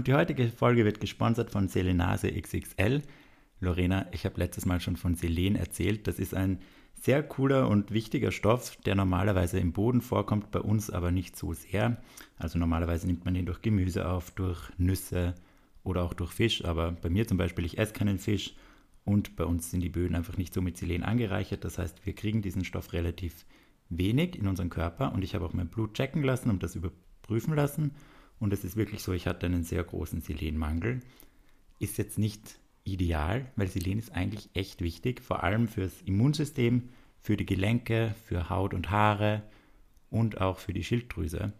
und die heutige Folge wird gesponsert von Selenase XXL. Lorena, ich habe letztes Mal schon von Selen erzählt. Das ist ein sehr cooler und wichtiger Stoff, der normalerweise im Boden vorkommt, bei uns aber nicht so sehr. Also normalerweise nimmt man ihn durch Gemüse auf, durch Nüsse oder auch durch Fisch. Aber bei mir zum Beispiel, ich esse keinen Fisch und bei uns sind die Böden einfach nicht so mit Selen angereichert. Das heißt, wir kriegen diesen Stoff relativ wenig in unseren Körper und ich habe auch mein Blut checken lassen und das überprüfen lassen. Und es ist wirklich so, ich hatte einen sehr großen Selenmangel. Ist jetzt nicht ideal, weil Selen ist eigentlich echt wichtig, vor allem fürs Immunsystem, für die Gelenke, für Haut und Haare und auch für die Schilddrüse.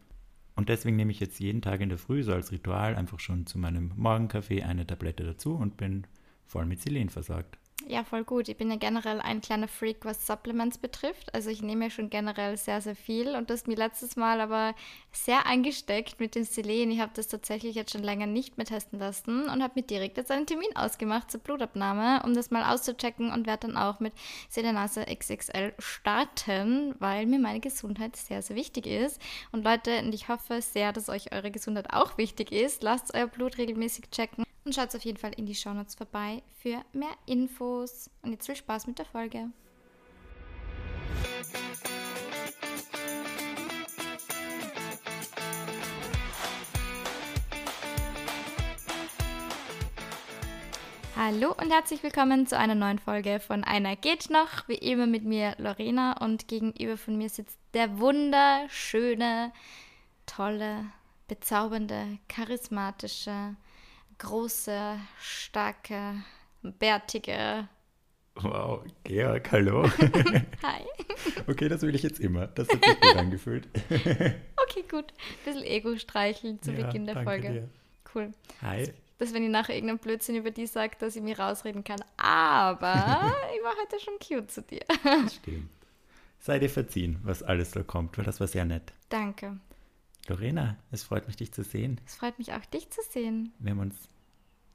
Und deswegen nehme ich jetzt jeden Tag in der Früh so als Ritual einfach schon zu meinem Morgenkaffee eine Tablette dazu und bin voll mit Selen versorgt. Ja, voll gut. Ich bin ja generell ein kleiner Freak, was Supplements betrifft. Also ich nehme ja schon generell sehr, sehr viel und das mir letztes Mal aber sehr eingesteckt mit dem Selen. Ich habe das tatsächlich jetzt schon länger nicht mehr testen lassen und habe mir direkt jetzt einen Termin ausgemacht zur Blutabnahme, um das mal auszuchecken und werde dann auch mit Selenase XXL starten, weil mir meine Gesundheit sehr, sehr wichtig ist. Und Leute, und ich hoffe sehr, dass euch eure Gesundheit auch wichtig ist. Lasst euer Blut regelmäßig checken und schaut auf jeden Fall in die Shownotes vorbei für mehr Infos. Und jetzt viel Spaß mit der Folge. Hallo und herzlich willkommen zu einer neuen Folge von Einer geht noch. Wie immer mit mir Lorena und gegenüber von mir sitzt der wunderschöne, tolle, bezaubernde, charismatische, große, starke, bärtige. Wow, Georg, hallo. Hi. Okay, das will ich jetzt immer. Das hat sich gut angefühlt. okay, gut. Ein bisschen Ego streicheln zu Ja, Beginn der Folge. dir. Cool. Hi. Dass wenn ich nachher irgendeinen Blödsinn über die sage, dass ich mir rausreden kann. Aber ich war heute schon cute zu dir. Stimmt. Sei dir verziehen, was alles so kommt, weil das war sehr nett. Danke. Lorena, es freut mich, dich zu sehen. Es freut mich auch, dich zu sehen. Wir haben uns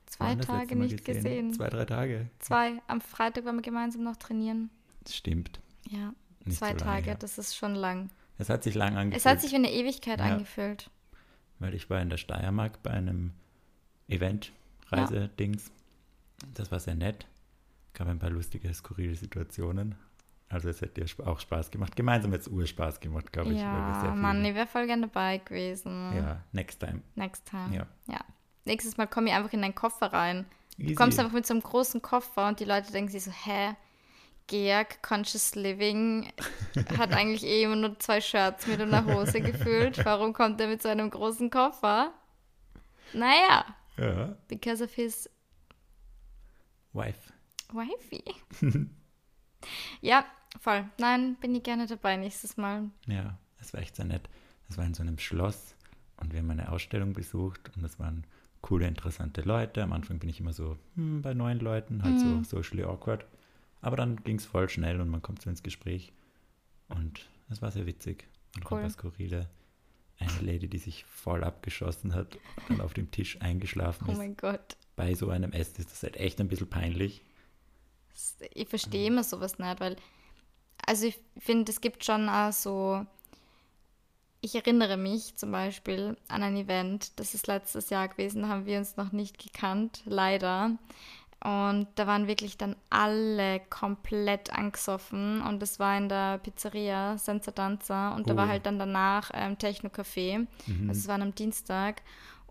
Zwei Tage nicht gesehen. Zwei, drei Tage. Zwei. Am Freitag waren wir gemeinsam noch trainieren. Das stimmt. Ja, Nicht zwei so lange Tage. her. Das ist schon lang. Es hat sich lang angefühlt. Es hat sich wie eine Ewigkeit Ja. angefühlt. weil ich war in der Steiermark bei einem Event, Reisedings. Das war sehr nett. Gab ein paar lustige, skurrile Situationen. Also es hätte dir auch Spaß gemacht. Gemeinsam jetzt Urspaß gemacht, glaube ich. Ja, Mann, ich wäre voll gerne dabei gewesen. Ja, next time. Next time. Ja. ja. Nächstes Mal komme ich einfach in deinen Koffer rein. Easy. Du kommst einfach mit so einem großen Koffer und die Leute denken sich so, hä? Georg, Conscious Living, hat eigentlich eh immer nur zwei Shirts mit einer Hose gefüllt. Warum kommt er mit so einem großen Koffer? Naja, Ja, because of his Wife. wifey. ja, voll. Nein, bin ich gerne dabei nächstes Mal. Ja, es war echt sehr nett. Es war in so einem Schloss und wir haben eine Ausstellung besucht und das waren coole, interessante Leute. Am Anfang bin ich immer so hm, bei neuen Leuten, halt Mhm. so socially awkward. Aber dann ging es voll schnell und man kommt so ins Gespräch. Und es war sehr witzig und Cool. skurrile. Eine Lady, die sich voll abgeschossen hat und dann auf dem Tisch eingeschlafen Oh ist. mein Gott. Bei so einem Essen ist das halt echt ein bisschen peinlich. Ich verstehe immer sowas nicht, weil, also ich finde, es gibt schon auch so, ich erinnere mich zum Beispiel an ein Event, das ist letztes Jahr gewesen, da haben wir uns noch nicht gekannt, leider. Und da waren wirklich dann alle komplett angesoffen und das war in der Pizzeria Senza Danza und da war Oh. halt dann danach ähm, Techno-Café. Mhm. Also es war am Dienstag.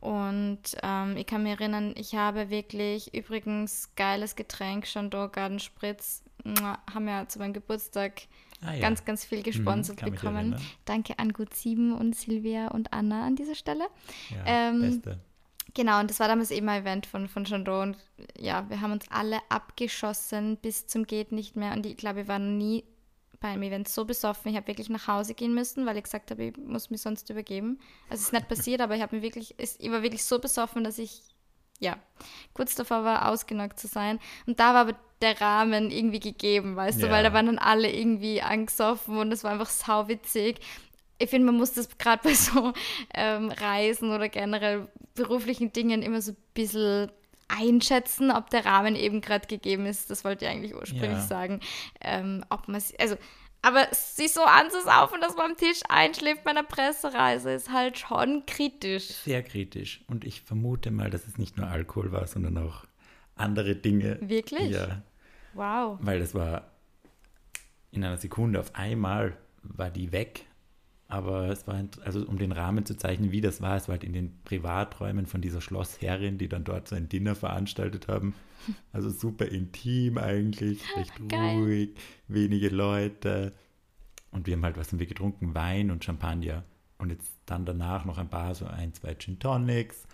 Und ähm, ich kann mich erinnern, ich habe wirklich übrigens geiles Getränk, Chandon Garden Spritz, haben ja zu meinem Geburtstag Ah, ja. ganz, ganz viel gesponsert Mhm, kann mich bekommen. Danke an Gut 7 und Silvia und Anna an dieser Stelle. Ja, ähm, Beste. Genau, und das war damals eben ein Event von, von Chandon. Und ja, wir haben uns alle abgeschossen bis zum Geht nicht mehr. Und ich glaube, wir waren nie bei einem Event so besoffen. Ich habe wirklich nach Hause gehen müssen, weil ich gesagt habe, ich muss mich sonst übergeben. Also es ist nicht passiert, aber ich habe mir wirklich, ich war wirklich so besoffen, dass ich ja kurz davor war, ausgenockt zu sein. Und da war aber der Rahmen irgendwie gegeben, weißt du, Ja. weil da waren dann alle irgendwie angesoffen und es war einfach sauwitzig. Ich finde, man muss das gerade bei so ähm, Reisen oder generell beruflichen Dingen immer so ein bisschen einschätzen, ob der Rahmen eben gerade gegeben ist. Das wollte ich eigentlich ursprünglich Ja. sagen. Ähm, ob man also Aber sich so anzusaufen, dass man am Tisch einschläft bei einer Pressereise, ist halt schon kritisch. Sehr kritisch. Und ich vermute mal, dass es nicht nur Alkohol war, sondern auch andere Dinge. Wirklich? Ja. Wow. Weil das war in einer Sekunde auf einmal war die weg. Aber es war, also um den Rahmen zu zeichnen, wie das war, es war halt in den Privaträumen von dieser Schlossherrin, die dann dort so ein Dinner veranstaltet haben. Also super intim eigentlich, recht Geil. ruhig, wenige Leute. Und wir haben halt, was haben wir getrunken? Wein und Champagner. Und jetzt dann danach noch ein paar, so ein, zwei Gin Tonics,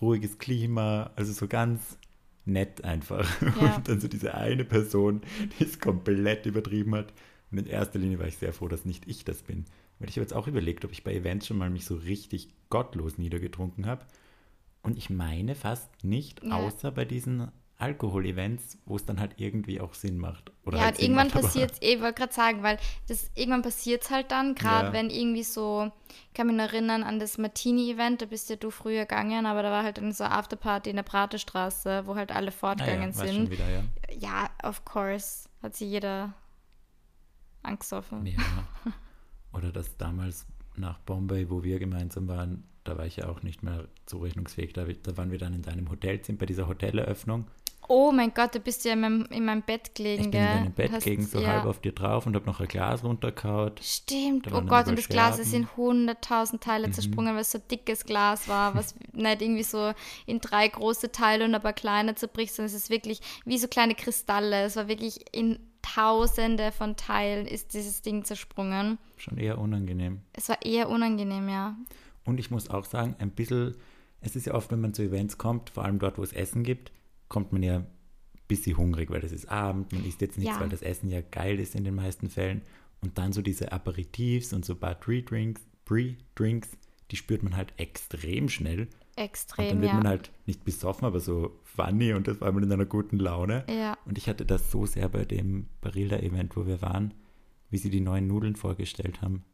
ruhiges Klima, also so ganz nett einfach. Ja. Und dann so diese eine Person, die es komplett übertrieben hat. Und in erster Linie war ich sehr froh, dass nicht ich das bin. Weil ich habe jetzt auch überlegt, ob ich bei Events schon mal mich so richtig gottlos niedergetrunken habe. Und ich meine fast nicht, Ja. außer bei diesen Alkohol-Events, wo es dann halt irgendwie auch Sinn macht. Oder ja, halt Sinn irgendwann passiert es, ich wollte gerade sagen, weil das irgendwann passiert es halt dann, gerade Ja. wenn irgendwie so, ich kann mich noch erinnern an das Martini-Event, da bist ja du früher gegangen, aber da war halt dann so eine Afterparty in der Pratestraße, wo halt alle Ah fortgegangen ja, weiß schon sind. wieder, ja. Ja, of course, hat sich jeder angesoffen. Ja. Oder das damals nach Bombay, wo wir gemeinsam waren, da war ich ja auch nicht mehr zurechnungsfähig. Da, da waren wir dann in deinem Hotelzimmer bei dieser Hoteleröffnung. Oh mein Gott, da bist du ja in meinem, in meinem Bett gelegen, Ich bin in deinem Bett Hast- gegen so ja. halb auf dir drauf und habe noch ein Glas runtergehaut. Stimmt, Da oh Gott, und das Glas ist in hunderttausend Teile Mhm. zersprungen, weil es so ein dickes Glas war, was nicht irgendwie so in drei große Teile und ein paar kleine zerbricht, sondern es ist wirklich wie so kleine Kristalle. Es war wirklich in tausende von Teilen ist dieses Ding zersprungen. Schon eher unangenehm. Es war eher unangenehm, ja. Und ich muss auch sagen, ein bisschen, es ist ja oft, wenn man zu Events kommt, vor allem dort, wo es Essen gibt, kommt man ja ein bisschen hungrig, weil das ist Abend, man isst jetzt nichts, Ja. weil das Essen ja geil ist in den meisten Fällen. Und dann so diese Aperitifs und so ein paar Pre-Drinks, Pre-Drinks, die spürt man halt extrem schnell. Und dann Extrem, wird ja. man halt nicht besoffen, aber so funny und das war man in einer guten Laune. ja. Und ich hatte das so sehr bei dem Barilda-Event, wo wir waren, wie sie die neuen Nudeln vorgestellt haben.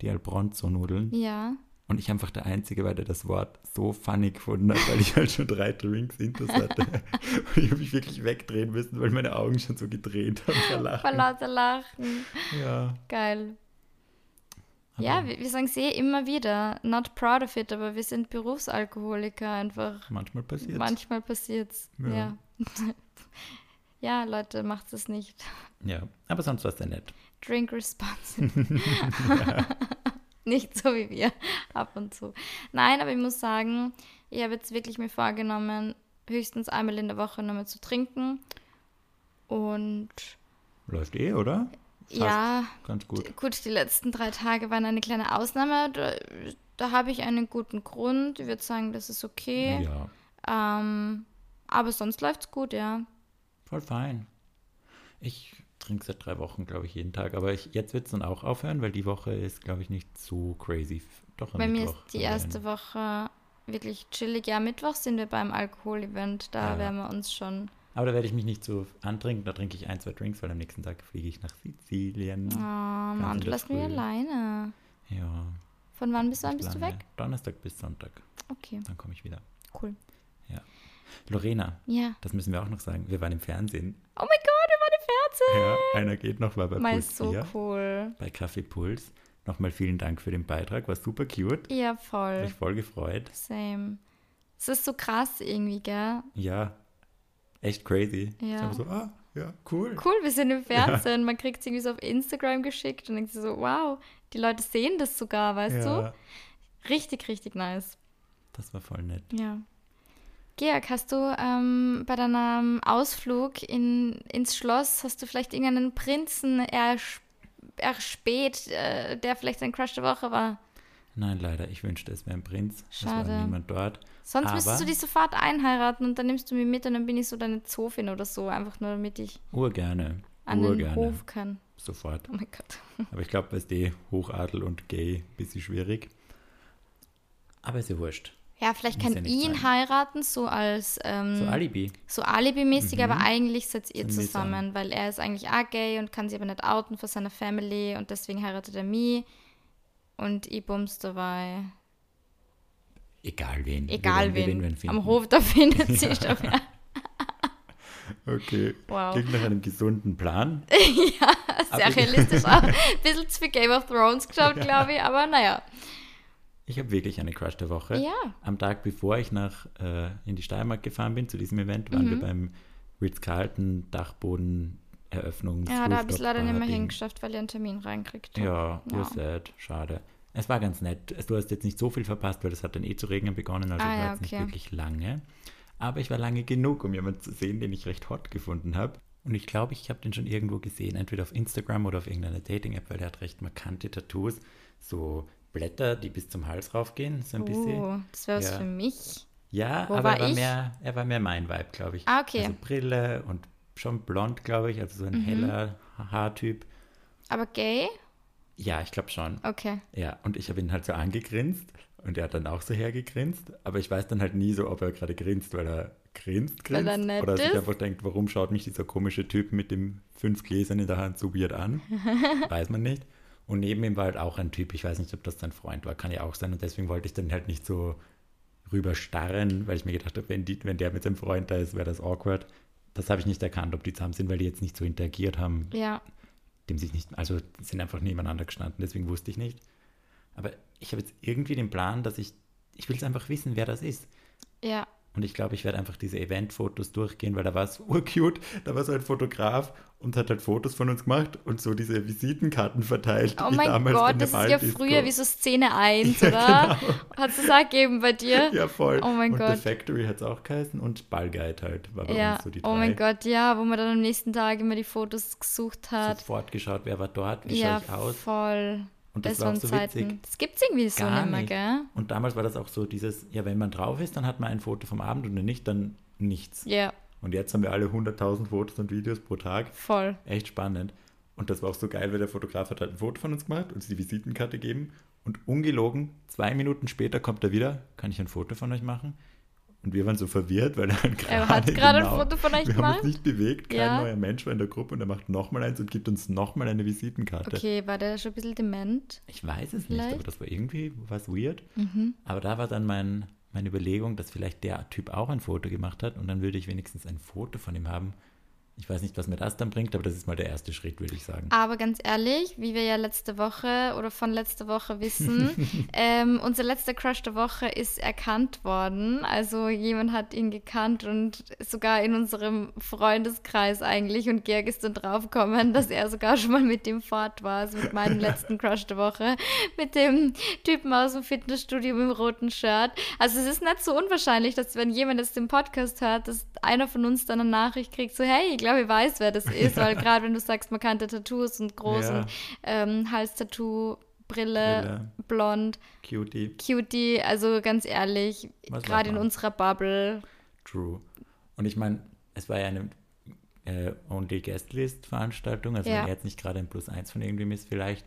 Die Albronzo-Nudeln. Ja. Und ich einfach der Einzige war, der das Wort so funny gefunden hat, weil ich halt schon drei Drinks hinter hatte. Und ich habe mich wirklich wegdrehen müssen, weil meine Augen schon so gedreht haben vor Vor lauter Lachen. Ja, Geil. Aber Ja, wir, wir sagen es eh immer wieder. Not proud of it, aber wir sind Berufsalkoholiker einfach. manchmal passiert Manchmal passiert's. Ja. Ja. Ja, Leute, macht es nicht. Ja, aber sonst war es sehr nett. Drink responsible. nicht so wie wir ab und zu. Nein, aber ich muss sagen, ich habe jetzt wirklich mir vorgenommen, höchstens einmal in der Woche nochmal zu trinken. Und Läuft eh, oder? Fast ja, Ganz gut. gut, die letzten drei Tage waren eine kleine Ausnahme. Da, da habe ich einen guten Grund. Ich würde sagen, das ist okay. Ja, Ähm, aber sonst läuft's gut, ja. voll fein. Ich trinke seit drei Wochen, glaube ich, jeden Tag. Aber ich, jetzt wird es dann auch aufhören, weil die Woche ist, glaube ich, nicht so crazy. Doch am Bei mir ist die erste. Woche wirklich chillig. Ja, Mittwoch sind wir beim Alkoholevent. Da Ja. werden wir uns schon. Aber da werde ich mich nicht so antrinken. Da trinke ich ein, zwei Drinks, weil am nächsten Tag fliege ich nach Sizilien. Oh Mann, du lässt mich alleine. Ja. Von wann bis wann bist du weg? Donnerstag bis Sonntag. Okay, Dann komme ich wieder. cool. Lorena, Ja. das müssen wir auch noch sagen. Wir waren im Fernsehen. Oh mein Gott, wir waren im Ja, Fernsehen. einer geht noch mal bei Mal Puls so 4, cool. bei Kaffee Puls. Nochmal vielen Dank für den Beitrag. War super cute. Ja, Hat voll. mich voll gefreut. Same. Es ist so krass irgendwie, gell? Ja, echt crazy. Ja. So, ah, ja, cool. Cool, wir sind im Fernsehen. Man kriegt es irgendwie so auf Instagram geschickt und denkt sich so, wow, die Leute sehen das sogar, weißt ja, du? Richtig, richtig nice. das war voll nett. Ja. Georg, hast du ähm, bei deinem Ausflug in, ins Schloss, hast du vielleicht irgendeinen Prinzen ers erspäht, äh, der vielleicht ein Crush der Woche war? Nein, leider. Ich wünschte, es wäre ein Prinz. Es war Schade. niemand dort. Sonst Aber- müsstest du dich sofort einheiraten und dann nimmst du mich mit und dann bin ich so deine Zofin oder so, einfach nur damit ich Urgerne. an den Urgerne. Hof kann. Sofort. Oh mein Gott. Aber ich glaube, bei eh Hochadel und Gay ein bisschen schwierig. Aber ist ja wurscht. Ja, vielleicht Muss kann ja ihn sein. heiraten, so als ähm, So Alibi. so Alibi-mäßig, aber eigentlich seid ihr zusammen, weil er ist eigentlich auch gay und kann sich aber nicht outen vor seiner Family und deswegen heiratet er mich und ich bums dabei. Egal wen. Egal wen. wen finden. Am Hof, da findet sich doch wer. Okay. Wow. Klingt nach einem gesunden Plan. ja, sehr Aber- realistisch auch. Ein bisschen zu viel Game of Thrones geschaut, glaube ich, aber naja. Ich habe wirklich eine Crush der Woche. Ja. Am Tag bevor ich nach äh, in die Steiermark gefahren bin zu diesem Event, waren Mhm. wir beim Ritz-Carlton Dachboden Eröffnungs Ja, da habe ich es leider nicht mehr hingeschafft, weil ich einen Termin reinkriegt habe. Ja, Ja. ja. sad, schade. Es war ganz nett. Du hast jetzt nicht so viel verpasst, weil es hat dann eh zu regnen begonnen, also Ah, ich war ja, jetzt nicht okay. wirklich lange. Aber ich war lange genug, um jemanden zu sehen, den ich recht hot gefunden habe. Und ich glaube, ich habe den schon irgendwo gesehen, entweder auf Instagram oder auf irgendeiner Dating-App, weil der hat recht markante Tattoos. So Blätter, die bis zum Hals raufgehen, so ein bisschen. Oh, das wäre was Ja. für mich. Ja, Wo aber war er war, ich? mehr, er war mehr mein Vibe, glaube ich. Ah, okay. Also Brille und schon blond, glaube ich, also so ein Mhm. heller Haartyp. Aber gay? Ja, ich glaube schon. Okay. Ja, und ich habe ihn halt so angegrinst und er hat dann auch so hergegrinst, aber ich weiß dann halt nie so, ob er gerade grinst, weil er grinst, Weil grinst er nett oder sich ist. einfach denkt, warum schaut mich dieser komische Typ mit dem fünf Gläsern in der Hand so weird an? weiß man nicht. Und neben ihm war halt auch ein Typ, ich weiß nicht, ob das sein Freund war, kann ja auch sein und deswegen wollte ich dann halt nicht so rüberstarren, weil ich mir gedacht habe, wenn, die, wenn der mit seinem Freund da ist, wäre das awkward. Das habe ich nicht erkannt, ob die zusammen sind, weil die jetzt nicht so interagiert haben Ja. Dem sich nicht, also sind einfach nebeneinander gestanden, deswegen wusste ich nicht. Aber ich habe jetzt irgendwie den Plan, dass ich, ich will es einfach wissen, wer das ist. Ja. Und ich glaube, ich werde einfach diese Event-Fotos durchgehen, weil da war es urcute, da war so ein Fotograf und hat halt Fotos von uns gemacht und so diese Visitenkarten verteilt. Oh mein Gott, das ist ja früher wie so Szene 1, Ja, oder? genau. Hat es das auch gegeben bei dir? Ja, voll. Oh mein und Gott. The Factory hat es auch geheißen und Ballguide halt war bei Ja. uns so die drei. Oh mein Gott, ja, wo man dann am nächsten Tag immer die Fotos gesucht hat. Sofort geschaut, wer war dort, wie ja, schaue ich aus. voll. Und das, Das war auch waren so Zeiten. witzig. Das gibt es irgendwie so Gar nicht mehr, gell? Und damals war das auch so dieses, ja, wenn man drauf ist, dann hat man ein Foto vom Abend und wenn nicht, dann nichts. Ja, Und jetzt haben wir alle 100.000 Fotos und Videos pro Tag. voll. Echt spannend. Und das war auch so geil, weil der Fotograf hat halt ein Foto von uns gemacht und uns die Visitenkarte gegeben. Und ungelogen, zwei Minuten später kommt er wieder, kann ich ein Foto von euch machen? Und wir waren so verwirrt, weil er gerade hat gerade ein genau- Foto von euch Wir haben gemacht. uns nicht bewegt, kein Ja. neuer Mensch war in der Gruppe und er macht nochmal eins und gibt uns nochmal eine Visitenkarte. Okay, war der schon ein bisschen dement? Ich weiß es Vielleicht? nicht, aber das war irgendwie was weird. Mhm. Aber da war dann mein, meine Überlegung, dass vielleicht der Typ auch ein Foto gemacht hat und dann würde ich wenigstens ein Foto von ihm haben. Ich weiß nicht, was mir das dann bringt, aber das ist mal der erste Schritt, würde ich sagen. Aber ganz ehrlich, wie wir ja letzte Woche oder von letzter Woche wissen, ähm, unser letzter Crush der Woche ist erkannt worden. Also jemand hat ihn gekannt und sogar in unserem Freundeskreis eigentlich. Und Georg ist dann draufgekommen, dass er sogar schon mal mit dem fort war, also mit meinem letzten Crush der Woche, mit dem Typen aus dem Fitnessstudio mit dem roten Shirt. Also es ist nicht so unwahrscheinlich, dass wenn jemand jetzt den Podcast hört, dass einer von uns dann eine Nachricht kriegt, so hey, glaube, ich weiß, wer das ist, weil gerade wenn du sagst, markante Tattoos und groß Ja. und ähm, Halstattoo, Brille, Brille. blond, Cutie, Cutie, also ganz ehrlich, gerade in unserer Bubble, true. Und ich meine, es war ja eine äh, Only Guest List Veranstaltung, also Ja. wenn er jetzt nicht gerade ein Plus eins von irgendwem ist, vielleicht,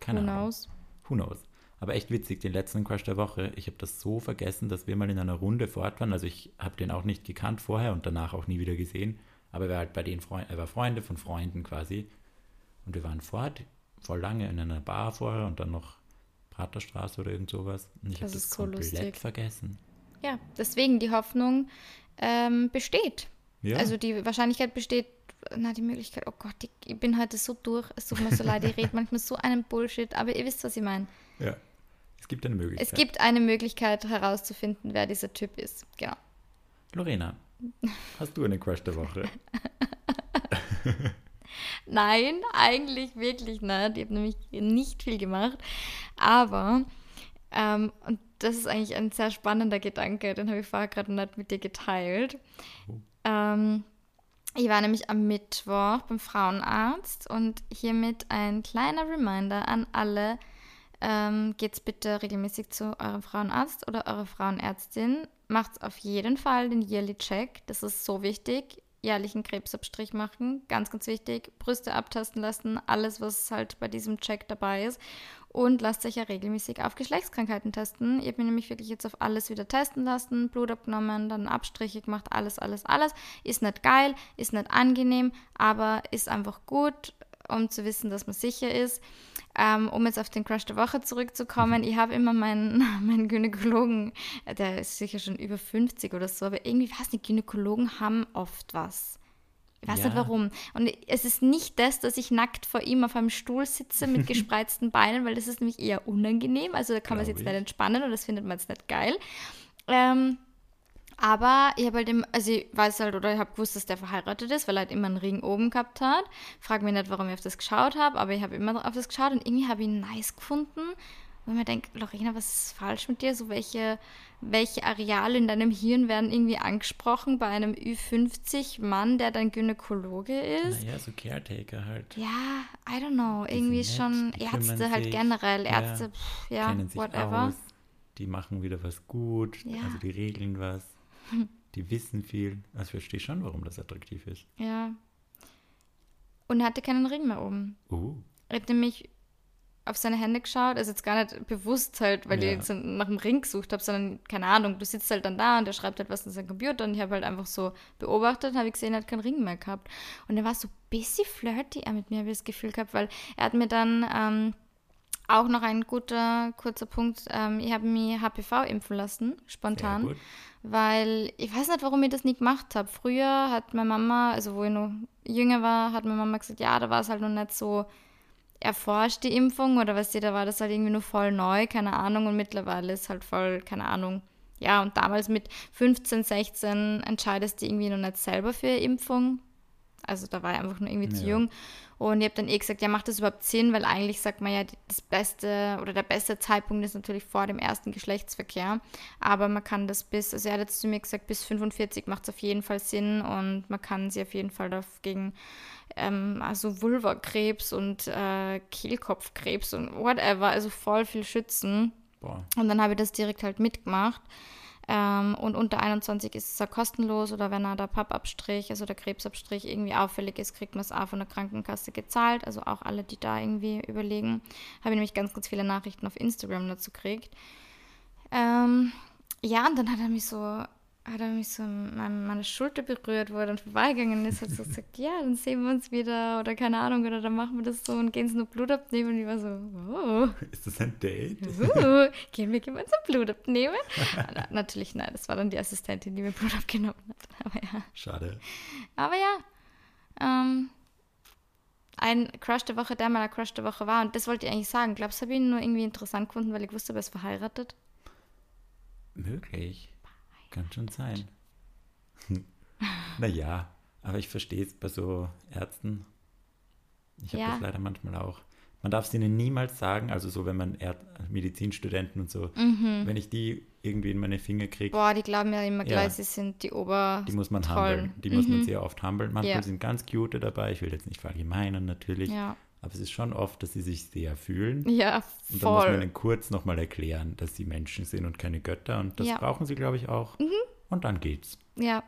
keine who Ahnung. knows. Who knows? Aber echt witzig, den letzten Crush der Woche. Ich habe das so vergessen, dass wir mal in einer Runde fort waren. Also ich habe den auch nicht gekannt vorher und danach auch nie wieder gesehen. Aber er war halt bei den Freunden, er war Freunde von Freunden quasi. Und wir waren fort, voll lange in einer Bar vorher und dann noch Praterstraße oder irgend sowas. Und ich habe Das das ist so komplett lustig. vergessen. Ja, deswegen die Hoffnung ähm, besteht. Ja, Also die Wahrscheinlichkeit besteht, na die Möglichkeit, oh Gott, ich, ich bin heute so durch, es tut mir so leid, ich rede manchmal so einen Bullshit, aber ihr wisst, was ich meine. ja. Es gibt eine Möglichkeit. Es gibt eine Möglichkeit herauszufinden, wer dieser Typ ist. Genau. Lorena, hast du einen Crush der Woche? Nein, eigentlich wirklich nicht. Ich habe nämlich nicht viel gemacht. Aber, ähm, und das ist eigentlich ein sehr spannender Gedanke, den habe ich vorher gerade nicht mit dir geteilt. Ähm, ich war nämlich am Mittwoch beim Frauenarzt und hiermit ein kleiner Reminder an alle. Ähm, geht's bitte regelmäßig zu eurem Frauenarzt oder eurer Frauenärztin. Macht's auf jeden Fall den Yearly Check. Das ist so wichtig. Jährlichen Krebsabstrich machen, ganz, ganz wichtig. Brüste abtasten lassen, alles, was halt bei diesem Check dabei ist. Und lasst euch ja regelmäßig auf Geschlechtskrankheiten testen. Ich habe mir nämlich wirklich jetzt auf alles wieder testen lassen, Blut abgenommen, dann Abstriche gemacht, alles, alles, alles. Ist nicht geil, ist nicht angenehm, aber ist einfach gut, um zu wissen, dass man sicher ist. Ähm, um jetzt auf den Crush der Woche zurückzukommen, ich habe immer meinen, meinen Gynäkologen, der ist sicher schon über 50 oder so, aber irgendwie, weiß nicht, Gynäkologen haben oft was. Ich weiß Ja. nicht warum. Und es ist nicht das, dass ich nackt vor ihm auf einem Stuhl sitze mit gespreizten Beinen, weil das ist nämlich eher unangenehm. Also da kann man sich jetzt nicht ich. entspannen und das findet man jetzt nicht geil. Ähm, aber ich habe halt im, also ich weiß halt, oder ich habe gewusst, dass der verheiratet ist, weil er halt immer einen Ring oben gehabt hat. Frag mich nicht, warum ich auf das geschaut habe, aber ich habe immer auf das geschaut und irgendwie habe ich ihn nice gefunden. Und mir denkt, Lorena, was ist falsch mit dir? So welche, welche Areale in deinem Hirn werden irgendwie angesprochen bei einem Ü50-Mann, der dein Gynäkologe ist? Naja, so Caretaker halt. Ja, I don't know. Die Irgendwie schon nett, Ärzte halt sich. generell. Ja, Ärzte, pff, ja, kennen sich whatever. aus, die machen wieder was gut, Ja. also die regeln was, die wissen viel. Also ich verstehe schon, warum das attraktiv ist. Ja. Und er hatte keinen Ring mehr oben. Uh, Er hat nämlich auf seine Hände geschaut, also jetzt gar nicht bewusst halt, weil Ja. ich jetzt nach dem Ring gesucht habe, sondern keine Ahnung, du sitzt halt dann da und der schreibt halt was in seinem Computer und ich habe halt einfach so beobachtet, habe ich gesehen, er hat keinen Ring mehr gehabt. Und er war so ein bisschen flirty er mit mir, habe ich das Gefühl gehabt, weil er hat mir dann ähm, auch noch ein guter, kurzer Punkt, ähm, ich habe mich HPV impfen lassen, spontan weil ich weiß nicht, warum ich das nie gemacht habe. Früher hat meine Mama, also wo ich noch jünger war, hat meine Mama gesagt, ja, da war es halt noch nicht so erforscht, die Impfung, oder was da war das halt irgendwie nur voll neu, keine Ahnung, und mittlerweile ist halt voll, keine Ahnung. Ja, und damals mit 15, 16 entscheidest du irgendwie noch nicht selber für eine Impfung. Also da war ich einfach nur irgendwie zu Ja. jung. Und ich habe dann eh gesagt, ja, macht das überhaupt Sinn? Weil eigentlich sagt man ja, das beste oder der beste Zeitpunkt ist natürlich vor dem ersten Geschlechtsverkehr. Aber man kann das bis, also er hat jetzt zu mir gesagt, bis 45 macht es auf jeden Fall Sinn und man kann sie auf jeden Fall dagegen, ähm, also Vulvakrebs und äh, Kehlkopfkrebs und whatever, also voll viel schützen. Boah, Und dann habe ich das direkt halt mitgemacht. Ähm, und unter 21 ist es ja kostenlos oder wenn er der Pappabstrich, also der Krebsabstrich irgendwie auffällig ist, kriegt man es auch von der Krankenkasse gezahlt. Also auch alle, die da irgendwie überlegen. Habe ich nämlich ganz, ganz viele Nachrichten auf Instagram dazu gekriegt. Ähm, ja, und dann hat er mich so, hat er mich so an meine, Schulter berührt, wo er dann vorbeigegangen ist, hat so gesagt, ja, dann sehen wir uns wieder oder keine Ahnung, oder dann machen wir das so und gehen sie nur Blut abnehmen. Und ich war so, oh. ist das ein Date? Uh, gehen wir gemeinsam Blut abnehmen? Na, natürlich nein, das war dann die Assistentin, die mir Blut abgenommen hat. Aber ja, Schade. aber ja ähm, ein Crush der Woche, der mal ein Crush der Woche war. Und das wollte ich eigentlich sagen. Glaubst du, habe ich ihn nur irgendwie interessant gefunden, weil ich wusste, er ist verheiratet? Möglich. Kann schon sein. naja, aber ich verstehe es bei so Ärzten. Ich habe Ja. das leider manchmal auch. Man darf es ihnen niemals sagen, also so, wenn man Erd Medizinstudenten und so, Mhm. wenn ich die irgendwie in meine Finger kriege, Boah, die glauben ja immer gleich, Ja. sie sind die Ober. die muss man Tollen. humbeln. Die muss man Mhm. sehr oft humbeln. Manchmal Ja. sind ganz cute dabei. Ich will jetzt nicht verallgemeinern natürlich, Ja, aber es ist schon oft, dass sie sich sehr fühlen. ja Und dann muss man voll. ihnen kurz nochmal erklären, dass sie Menschen sind und keine Götter. Und das Ja. Mhm. brauchen sie, glaube ich, auch. Und dann geht's. Ja,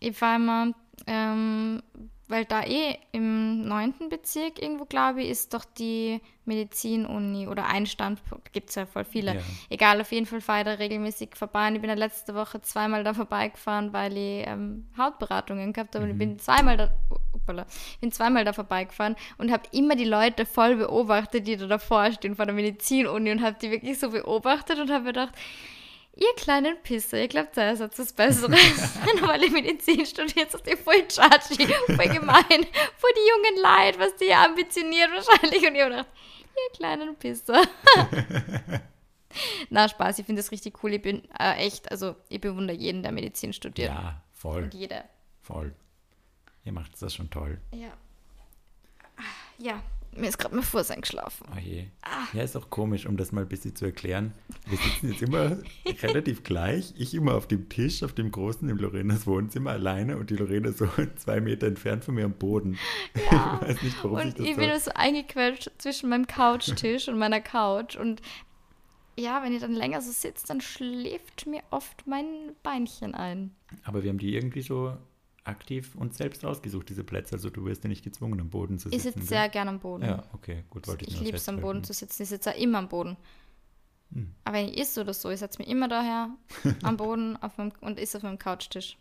ich war immer, ähm, weil da eh im neunten Bezirk irgendwo, glaube ich, ist doch die Medizin-Uni oder ein Standpunkt, gibt es ja voll viele. Ja. Egal, auf jeden Fall fahre ich da regelmäßig vorbei. Und ich bin ja letzte Woche zweimal da vorbeigefahren, weil ich ähm, Hautberatungen gehabt habe. Und ich bin zweimal da, uppala, bin zweimal da vorbeigefahren und habe immer die Leute voll beobachtet, die da davor stehen vor der Medizin-Uni und habe die wirklich so beobachtet und habe gedacht, Ihr kleinen Pisser, ihr glaubt, der ist jetzt was Besseres. Nur weil ihr Medizin studiert, ist ihr voll chargy, voll gemein, voll die jungen Leid, was die ambitioniert wahrscheinlich. Und ihr habt gedacht, ihr kleinen Pisser. Na, Spaß, ich finde das richtig cool. Ich bin äh, echt, also ich bewundere jeden, der Medizin studiert. Ja, voll, Und jede. voll. Ihr macht das schon toll. Ja. Ja, mir ist gerade mein Fuß eingeschlafen. Oh je. Ah. Ja, ist auch komisch, um das mal ein bisschen zu erklären. Wir sitzen jetzt immer relativ gleich. Ich immer auf dem Tisch, auf dem großen, im Lorenas Wohnzimmer alleine und die Lorena so zwei Meter entfernt von mir am Boden. Ja. Ich weiß nicht, warum Und das ich so... bin so eingequetscht zwischen meinem Couchtisch und meiner Couch. Und ja, wenn ihr dann länger so sitzt, dann schläft mir oft mein Beinchen ein. Aber wir haben die irgendwie so aktiv uns selbst ausgesucht, diese Plätze. Also du wirst ja nicht gezwungen, am Boden zu Ich sitzen. sitze gell? sehr gern am Boden. Ja, okay, gut, wollte ich, ich liebe es, am Boden zu sitzen. Ich sitze auch immer am Boden. Hm. Aber wenn ich esse oder so, ich setze mich immer daher am Boden auf meinem, und esse auf meinem Couchtisch.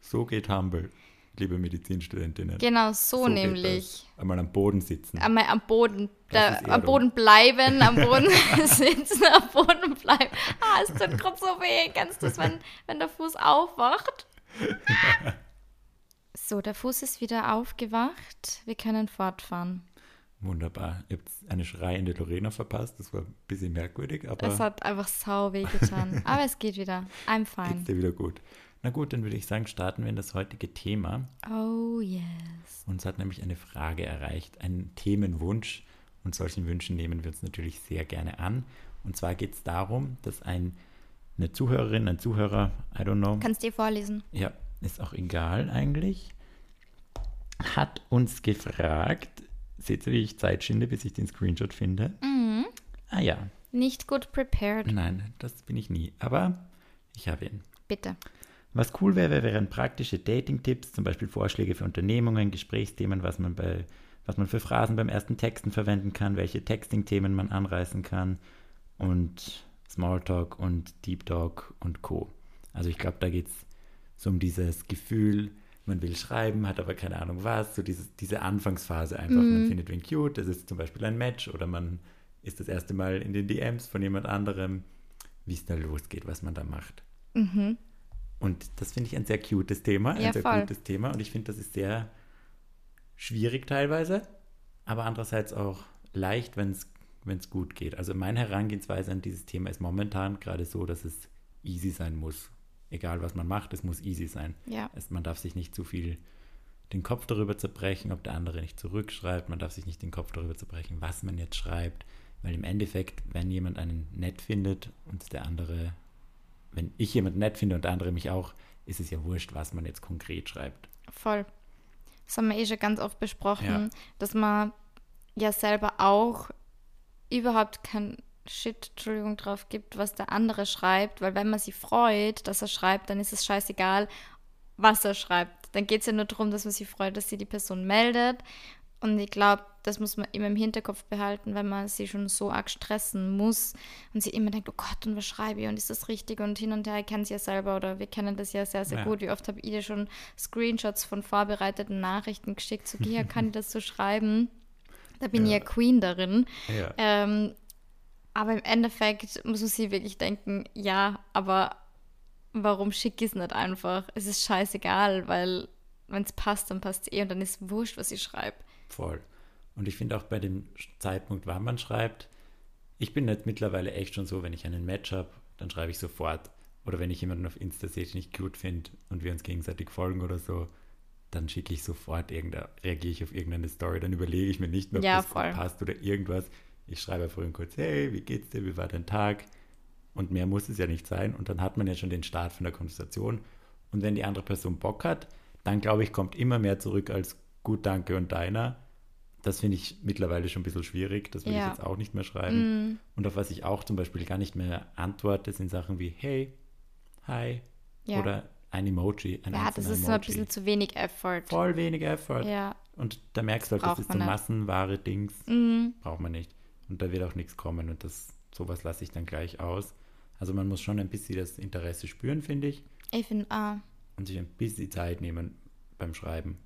So geht Humble, liebe Medizinstudentinnen. Genau, so, geht nämlich. Einmal am Boden sitzen. Einmal am Boden, da, am. Boden bleiben, am Boden sitzen, am Boden bleiben. Ah, es tut gerade so weh. Kennst du das, wenn, wenn der Fuß aufwacht? So, der Fuß ist wieder aufgewacht. Wir können fortfahren. Wunderbar. Ihr habt eine schreiende Lorena verpasst. Das war ein bisschen merkwürdig, aber. Es hat einfach sau weh getan. aber es geht wieder. I'm fine. Geht's dir wieder gut. Na gut, dann würde ich sagen, starten wir in das heutige Thema. Oh yes. Uns hat nämlich eine Frage erreicht, einen Themenwunsch. Und solchen Wünschen nehmen wir uns natürlich sehr gerne an. Und zwar geht es darum, dass ein, eine Zuhörerin, ein Zuhörer, I don't know. Kannst du dir vorlesen? Ja, ist auch egal eigentlich. Hat uns gefragt, seht ihr, wie ich Zeit schinde, bis ich den Screenshot finde? Mhm. Ah ja. Nicht gut prepared. Nein, das bin ich nie. Aber ich habe ihn. Bitte. Was cool wäre, wären praktische Dating-Tipps, zum Beispiel Vorschläge für Unternehmungen, Gesprächsthemen, was man, bei, was man für Phrasen beim ersten Texten verwenden kann, welche Texting-Themen man anreißen kann und Smalltalk und Deep Talk und Co. Also ich glaube, da geht es so um dieses Gefühl, man will schreiben, hat aber keine Ahnung was, so dieses, diese Anfangsphase einfach. Mm. Man findet wen cute, das ist zum Beispiel ein Match oder man ist das erste Mal in den DMs von jemand anderem, wie es da losgeht, was man da macht. Mhm. Und das finde ich ein sehr cutes Thema, ein Ja, sehr voll. gutes Thema. Und ich finde, das ist sehr schwierig teilweise, aber andererseits auch leicht, wenn es gut geht. Also meine Herangehensweise an dieses Thema ist momentan gerade so, dass es easy sein muss. Egal was man macht, es muss easy sein. Ja. Es, man darf sich nicht zu viel den Kopf darüber zerbrechen, ob der andere nicht zurückschreibt. Man darf sich nicht den Kopf darüber zerbrechen, was man jetzt schreibt. Weil im Endeffekt, wenn jemand einen nett findet und der andere, wenn ich jemanden nett finde und der andere mich auch, ist es ja wurscht, was man jetzt konkret schreibt. Voll. Das haben wir eh schon ganz oft besprochen, Ja. dass man ja selber auch überhaupt kein Shit, Entschuldigung, drauf gibt, was der andere schreibt, weil wenn man sich freut, dass er schreibt, dann ist es scheißegal, was er schreibt. Dann geht es ja nur darum, dass man sich freut, dass sie die Person meldet. Und ich glaube, das muss man immer im Hinterkopf behalten, wenn man sie schon so arg stressen muss und sie immer denkt, oh Gott, und was schreibe ich und ist das richtig und hin und her, ich kenne es ja selber oder wir kennen das ja sehr, sehr Ja. gut. Wie oft habe ich dir schon Screenshots von vorbereiteten Nachrichten geschickt, so, hier kann ich das so schreiben. Da bin Ja. ich ja Queen darin. Ja. Ähm, aber im Endeffekt muss man sich wirklich denken, ja, aber warum schicke ich es nicht einfach? Es ist scheißegal, weil wenn es passt, dann passt es eh und dann ist wurscht, was ich schreibe. Voll. Und ich finde auch bei dem Zeitpunkt, wann man schreibt, ich bin jetzt mittlerweile echt schon so, wenn ich einen Match habe, dann schreibe ich sofort. Oder wenn ich jemanden auf Insta sehe, den ich cute finde und wir uns gegenseitig folgen oder so, dann schicke ich sofort irgendeine, reagiere ich auf irgendeine Story, dann überlege ich mir nicht mehr, ob Ja, das voll. passt oder irgendwas. Ich schreibe einfach kurz, hey, wie geht's dir, wie war dein Tag? Und mehr muss es ja nicht sein. Und dann hat man ja schon den Start von der Konversation. Und wenn die andere Person Bock hat, dann glaube ich, kommt immer mehr zurück als gut, danke und deiner. Das finde ich mittlerweile schon ein bisschen schwierig. Das will Ja. ich jetzt auch nicht mehr schreiben. Und auf was ich auch zum Beispiel gar nicht mehr antworte, sind Sachen wie hey, hi Ja. oder ein Emoji. Ein Ja, das ist so ein Emoji. bisschen zu wenig Effort. Voll wenig Effort. Ja, Und da merkst du halt, das ist so massenware Dings. mhm. Braucht man nicht. Und da wird auch nichts kommen. Und das, sowas lasse ich dann gleich aus. Also man muss schon ein bisschen das Interesse spüren, finde ich. ich finde, ah, Und sich ein bisschen Zeit nehmen beim Schreiben.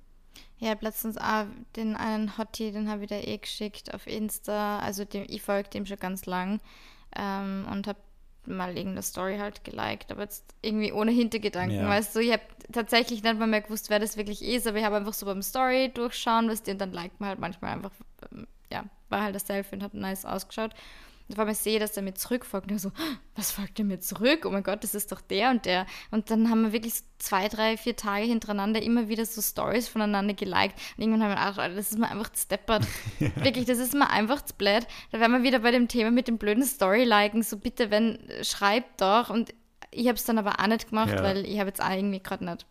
Ja, letztens auch den einen Hottie, den habe ich da eh geschickt auf Insta. Also dem, ich folge dem schon ganz lang ähm, und habe mal irgendeine Story halt geliked, aber jetzt irgendwie ohne Hintergedanken, Ja. weißt du, ich habe tatsächlich nicht mal mehr gewusst, wer das wirklich ist, aber ich habe einfach so beim Story durchschauen, was die und dann liked man halt manchmal einfach, ähm, ja, war halt das Selfie und hat nice ausgeschaut. Und vor allem ich sehe, dass er mir zurückfolgt und so, was folgt er mir zurück? Oh mein Gott, das ist doch der und der. Und dann haben wir wirklich so zwei, drei, vier Tage hintereinander immer wieder so Stories voneinander geliked. Und irgendwann haben wir gedacht, Alter, das ist mir einfach zu deppert. wirklich, das ist mir einfach blöd. Da wären wir wieder bei dem Thema mit dem blöden Story-Liken. So bitte, wenn, schreibt doch. Und ich habe es dann aber auch nicht gemacht, Ja. weil ich habe jetzt auch irgendwie gerade nicht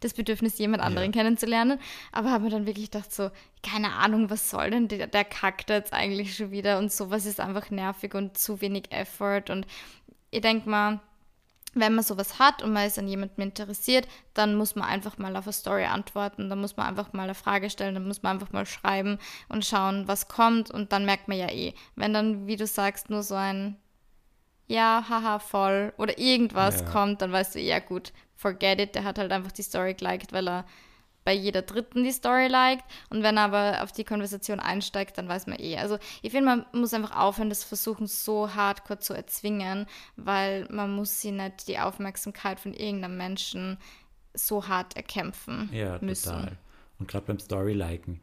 das Bedürfnis, jemand anderen Ja. kennenzulernen. Aber habe mir dann wirklich gedacht, so, keine Ahnung, was soll denn der, der da jetzt eigentlich schon wieder? Und sowas ist einfach nervig und zu wenig Effort. Und ich denke mal, wenn man sowas hat und man ist an jemandem interessiert, dann muss man einfach mal auf eine Story antworten, dann muss man einfach mal eine Frage stellen, dann muss man einfach mal schreiben und schauen, was kommt und dann merkt man ja eh. Wenn dann, wie du sagst, nur so ein Ja, haha, voll oder irgendwas Ja. kommt, dann weißt du, ja gut, forget it, der hat halt einfach die Story geliked, weil er bei jeder dritten die Story liked. Und wenn er aber auf die Konversation einsteigt, dann weiß man eh. Also ich finde, man muss einfach aufhören, das versuchen so hardcore zu erzwingen, weil man muss sie nicht die Aufmerksamkeit von irgendeinem Menschen so hart erkämpfen Ja, müssen. total. Und gerade beim Story-Liken,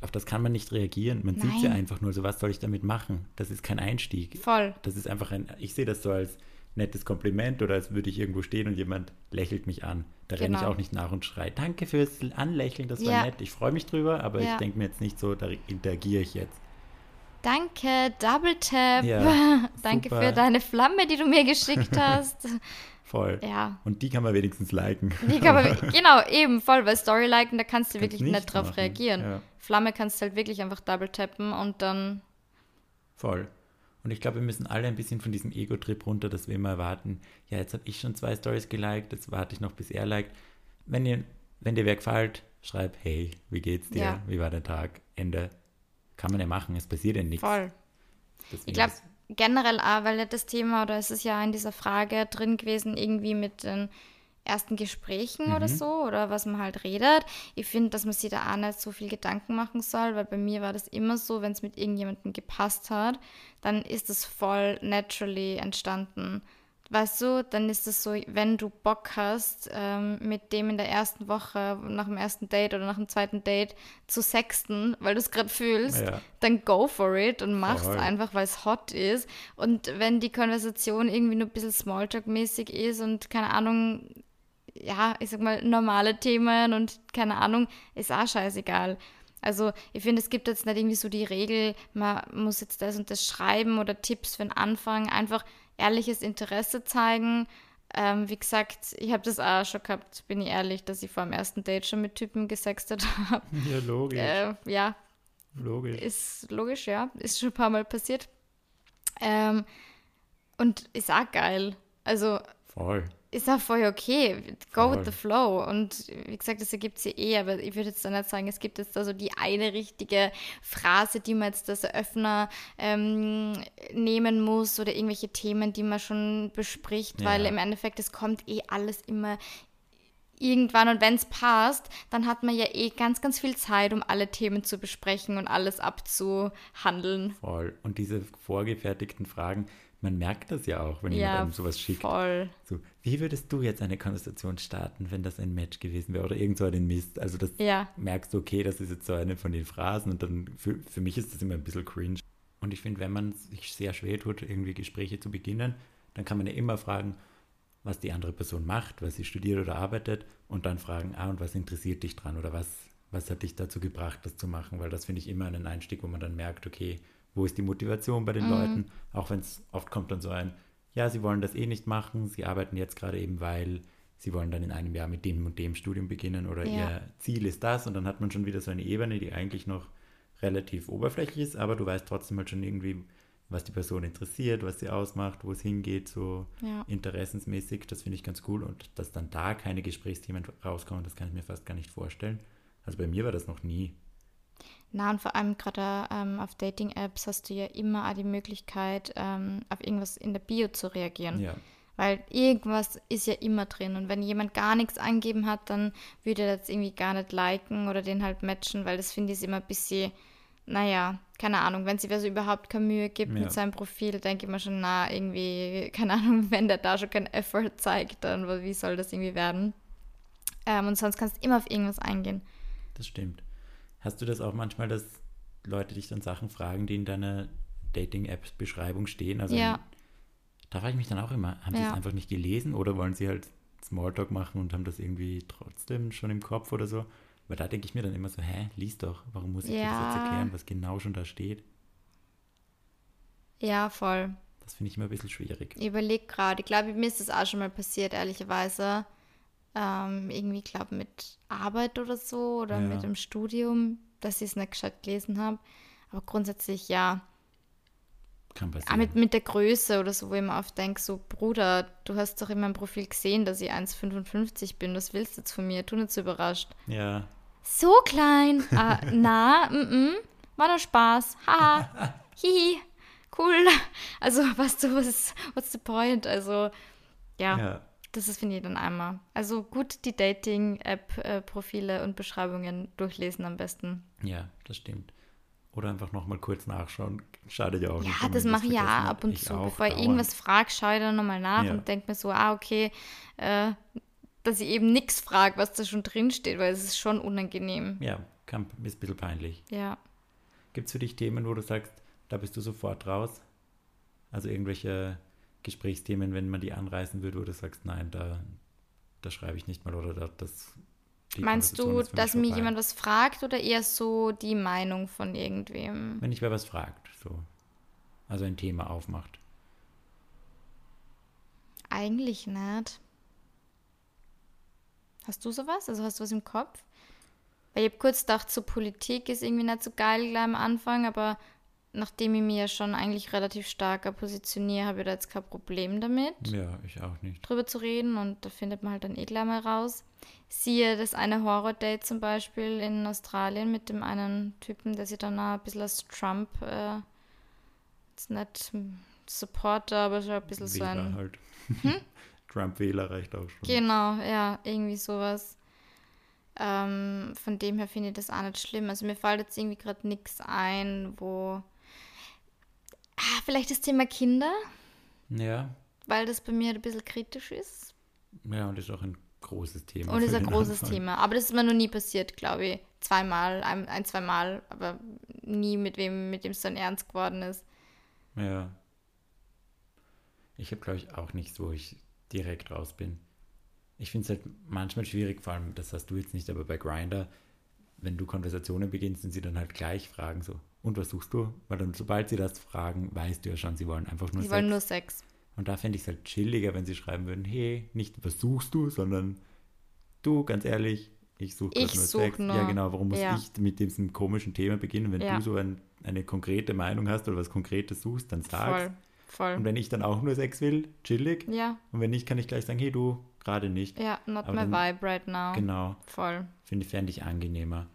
auf das kann man nicht reagieren. Man sieht Nein. ja einfach nur so, was soll ich damit machen? Das ist kein Einstieg. Voll. Das ist einfach ein, ich sehe das so als nettes Kompliment oder als würde ich irgendwo stehen und jemand lächelt mich an. Da renne ich Genau. auch nicht nach und schreie, danke fürs Anlächeln, das war Ja. nett. Ich freue mich drüber, aber Ja. ich denke mir jetzt nicht so, da interagiere ich jetzt. Danke, Double Tap. Ja, Danke super. für deine Flamme, die du mir geschickt hast. Voll. ja. Und die kann man wenigstens liken. Die kann man, genau, eben voll, weil Story liken, da kannst du Kannst wirklich nicht drauf machen, reagieren. Flamme kannst du halt wirklich einfach double tappen und dann, Voll. Und ich glaube, wir müssen alle ein bisschen von diesem Ego-Trip runter, dass wir immer erwarten, ja, jetzt habe ich schon zwei Stories geliked, jetzt warte ich noch, bis er liked. Wenn dir, wenn dir wer gefällt, schreib, hey, wie geht's dir? Ja. Wie war der Tag? Ende. Kann man ja machen, es passiert ja nichts. voll. Deswegen Ich glaube generell auch, weil das Thema, oder es ist ja in dieser Frage drin gewesen, irgendwie mit den ersten Gesprächen oder Mhm. so, oder was man halt redet. Ich finde, dass man sich da auch nicht so viel Gedanken machen soll, weil bei mir war das immer so, wenn es mit irgendjemandem gepasst hat, dann ist es voll naturally entstanden. Weißt du, dann ist es so, wenn du Bock hast, ähm, mit dem in der ersten Woche, nach dem ersten Date oder nach dem zweiten Date zu sexten, weil du es gerade fühlst, Ja. dann go for it und mach's Voll. einfach, weil es hot ist. Und wenn die Konversation irgendwie nur ein bisschen Smalltalk-mäßig ist und keine Ahnung, ja, ich sag mal, normale Themen und keine Ahnung, ist auch scheißegal. Also ich finde, es gibt jetzt nicht irgendwie so die Regel, man muss jetzt das und das schreiben oder Tipps für den Anfang. Einfach ehrliches Interesse zeigen. Ähm, wie gesagt, ich habe das auch schon gehabt, bin ich ehrlich, dass ich vor dem ersten Date schon mit Typen gesextet habe. Ja, logisch. Äh, ja, logisch. ist logisch, ja. Ist schon ein paar Mal passiert. Ähm, und ist auch geil. Also Voll. Ist auch voll okay. Go Voll. with the flow. Und wie gesagt, das ergibt sich eh, aber ich würde jetzt da nicht sagen, es gibt jetzt da so die eine richtige Phrase, die man jetzt als Öffner ähm, nehmen muss oder irgendwelche Themen, die man schon bespricht, Ja. weil im Endeffekt, es kommt eh alles immer irgendwann und wenn es passt, dann hat man ja eh ganz, ganz viel Zeit, um alle Themen zu besprechen und alles abzuhandeln. Voll. Und diese vorgefertigten Fragen, man merkt das ja auch, wenn jemand Ja, einem sowas schickt. voll. So, wie würdest du jetzt eine Konversation starten, wenn das ein Match gewesen wäre oder irgend so einen Mist? Also das Ja. merkst du, okay, das ist jetzt so eine von den Phrasen und dann für, für mich ist das immer ein bisschen cringe. Und ich finde, wenn man sich sehr schwer tut, irgendwie Gespräche zu beginnen, dann kann man ja immer fragen, was die andere Person macht, was sie studiert oder arbeitet und dann fragen, ah, und was interessiert dich dran oder was, was hat dich dazu gebracht, das zu machen? Weil das finde ich immer einen Einstieg, wo man dann merkt, okay, wo ist die Motivation bei den Leuten? Auch wenn es oft kommt dann so ein, ja, sie wollen das eh nicht machen, sie arbeiten jetzt gerade eben, weil sie wollen dann in einem Jahr mit dem und dem Studium beginnen oder Ja. ihr Ziel ist das und dann hat man schon wieder so eine Ebene, die eigentlich noch relativ oberflächlich ist, aber du weißt trotzdem halt schon irgendwie, was die Person interessiert, was sie ausmacht, wo es hingeht, so Ja. interessensmäßig. Das finde ich ganz cool und dass dann da keine Gesprächsthemen rauskommen, das kann ich mir fast gar nicht vorstellen. Also bei mir war das noch nie. Na, und vor allem gerade ähm, auf Dating-Apps hast du ja immer auch die Möglichkeit, ähm, auf irgendwas in der Bio zu reagieren. Ja, Weil irgendwas ist ja immer drin. Und wenn jemand gar nichts angegeben hat, dann würde er das irgendwie gar nicht liken oder den halt matchen, weil das finde ich immer ein bisschen, naja, keine Ahnung, wenn sich wer so überhaupt keine Mühe gibt Ja. mit seinem Profil, denke ich mir schon, na, irgendwie, keine Ahnung, wenn der da schon keinen Effort zeigt, dann wie soll das irgendwie werden? Ähm, und sonst kannst du immer auf irgendwas eingehen. das stimmt. Hast du das auch manchmal, dass Leute dich dann Sachen fragen, die in deiner Dating-App-Beschreibung stehen? Also Ja. da frage ich mich dann auch immer, haben sie es Ja. einfach nicht gelesen oder wollen sie halt Smalltalk machen und haben das irgendwie trotzdem schon im Kopf oder so? Weil da denke ich mir dann immer so, hä, lies doch, warum muss ich dir das Ja. jetzt erklären, was genau schon da steht? Ja, voll. Das finde ich immer ein bisschen schwierig. Ich überlege gerade, ich glaube, mir ist das auch schon mal passiert, ehrlicherweise. Ähm, irgendwie, glaube mit Arbeit oder so oder Ja. mit dem Studium, dass ich es nicht gescheit gelesen habe. Aber grundsätzlich ja. Kann Auch passieren. mit, mit der Größe oder so, wo ich mir oft denke, so Bruder, du hast doch in meinem Profil gesehen, dass ich 1,55 bin. Was willst du jetzt von mir? Tu nicht so überrascht. ja, So klein. ah, na, mm, mm, war doch Spaß. Haha. Hihi. Cool. Also, weißt du, was ist, what's the point? Also, ja, ja, das ist, finde ich, dann einmal. Also gut die Dating-App-Profile und Beschreibungen durchlesen am besten. ja, das stimmt. Oder einfach nochmal kurz nachschauen. Schadet ja auch nicht. Ja, das mache ich ja ab und Ich zu. Bevor ich dauernd. irgendwas frage, schaue ich dann nochmal nach Ja. und denke mir so, ah, okay, äh, dass ich eben nichts frage, was da schon drin steht, weil es ist schon unangenehm. Ja, kann, ist ein bisschen peinlich. Ja. Gibt es für dich Themen, wo du sagst, da bist du sofort raus? Also irgendwelche Gesprächsthemen, wenn man die anreißen würde, wo du sagst, nein, da, da schreibe ich nicht mal oder da, das. Meinst du, dass mich jemand was fragt oder eher so die Meinung von irgendwem? Wenn ich wer was fragt, so. Also ein Thema aufmacht. Eigentlich nicht. Hast du sowas? Also hast du was im Kopf? Weil ich habe kurz gedacht, so Politik ist irgendwie nicht so geil gleich am Anfang, aber nachdem ich mich ja schon eigentlich relativ stark positioniere, habe ich da jetzt kein Problem damit. Ja, ich auch nicht. Drüber zu reden und da findet man halt dann eh gleich mal raus. Siehe das eine Horror-Date zum Beispiel in Australien mit dem einen Typen, der sich dann auch ein bisschen als Trump, äh, jetzt nicht Supporter, aber schon ein bisschen Wähler so ein. Halt. Hm? Trump-Wähler reicht auch schon. Genau, ja, irgendwie sowas. Ähm, von dem her finde ich das auch nicht schlimm. Also mir fällt jetzt irgendwie gerade nichts ein, wo. Vielleicht das Thema Kinder. Ja. Weil das bei mir halt ein bisschen kritisch ist. Ja, und ist auch ein großes Thema. Und ist ein großes Anfang. Thema. Aber das ist mir noch nie passiert, glaube ich. Zweimal, ein, ein zwei Mal, aber nie mit wem, mit dem es dann ernst geworden ist. Ja. Ich habe, glaube ich, auch nichts, wo ich direkt raus bin. Ich finde es halt manchmal schwierig, vor allem, das hast du jetzt nicht, aber bei Grinder, wenn du Konversationen beginnst und sie dann halt gleich fragen, so, und was suchst du? Weil dann, sobald sie das fragen, weißt du ja schon, sie wollen einfach nur sie Sex. Sie wollen nur Sex. Und da fände ich es halt chilliger, wenn sie schreiben würden, hey, nicht was suchst du, sondern du, ganz ehrlich, ich suche nur such Sex. Nur, ja, genau, warum muss ja. ich mit diesem komischen Thema beginnen? Wenn ja. du so ein, eine konkrete Meinung hast oder was Konkretes suchst, dann sagst. Voll. Voll. Und wenn ich dann auch nur Sex will, chillig. Ja. Und wenn nicht, kann ich gleich sagen, hey du, gerade nicht. Ja, not Aber my dann, vibe right now. Genau. Voll. Finde fände ich angenehmer.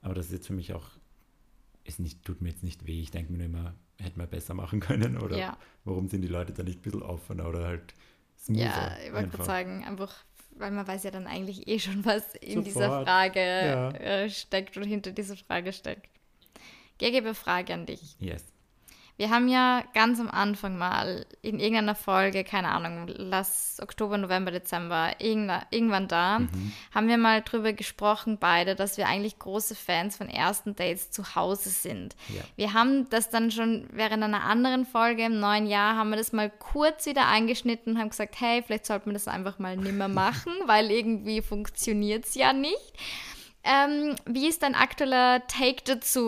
Aber das ist jetzt für mich auch, ist nicht, tut mir jetzt nicht weh. Ich denke mir nur immer, hätte man besser machen können. Oder ja. warum sind die Leute da nicht ein bisschen offener oder halt smoother? Ja, ich wollte gerade sagen, einfach, weil man weiß ja dann eigentlich eh schon, was in Sofort. dieser Frage ja. Äh, steckt und hinter dieser Frage steckt. Gegebe Frage an dich. Yes. Wir haben ja ganz am Anfang mal in irgendeiner Folge, keine Ahnung, lass Oktober, November, Dezember, irgendwann da, mhm. haben wir mal drüber gesprochen, beide, dass wir eigentlich große Fans von ersten Dates zu Hause sind. Ja. Wir haben das dann schon während einer anderen Folge im neuen Jahr, haben wir das mal kurz wieder eingeschnitten und haben gesagt, hey, vielleicht sollten wir das einfach mal nimmer machen, weil irgendwie funktioniert es ja nicht. Ähm, wie ist dein aktueller Take dazu?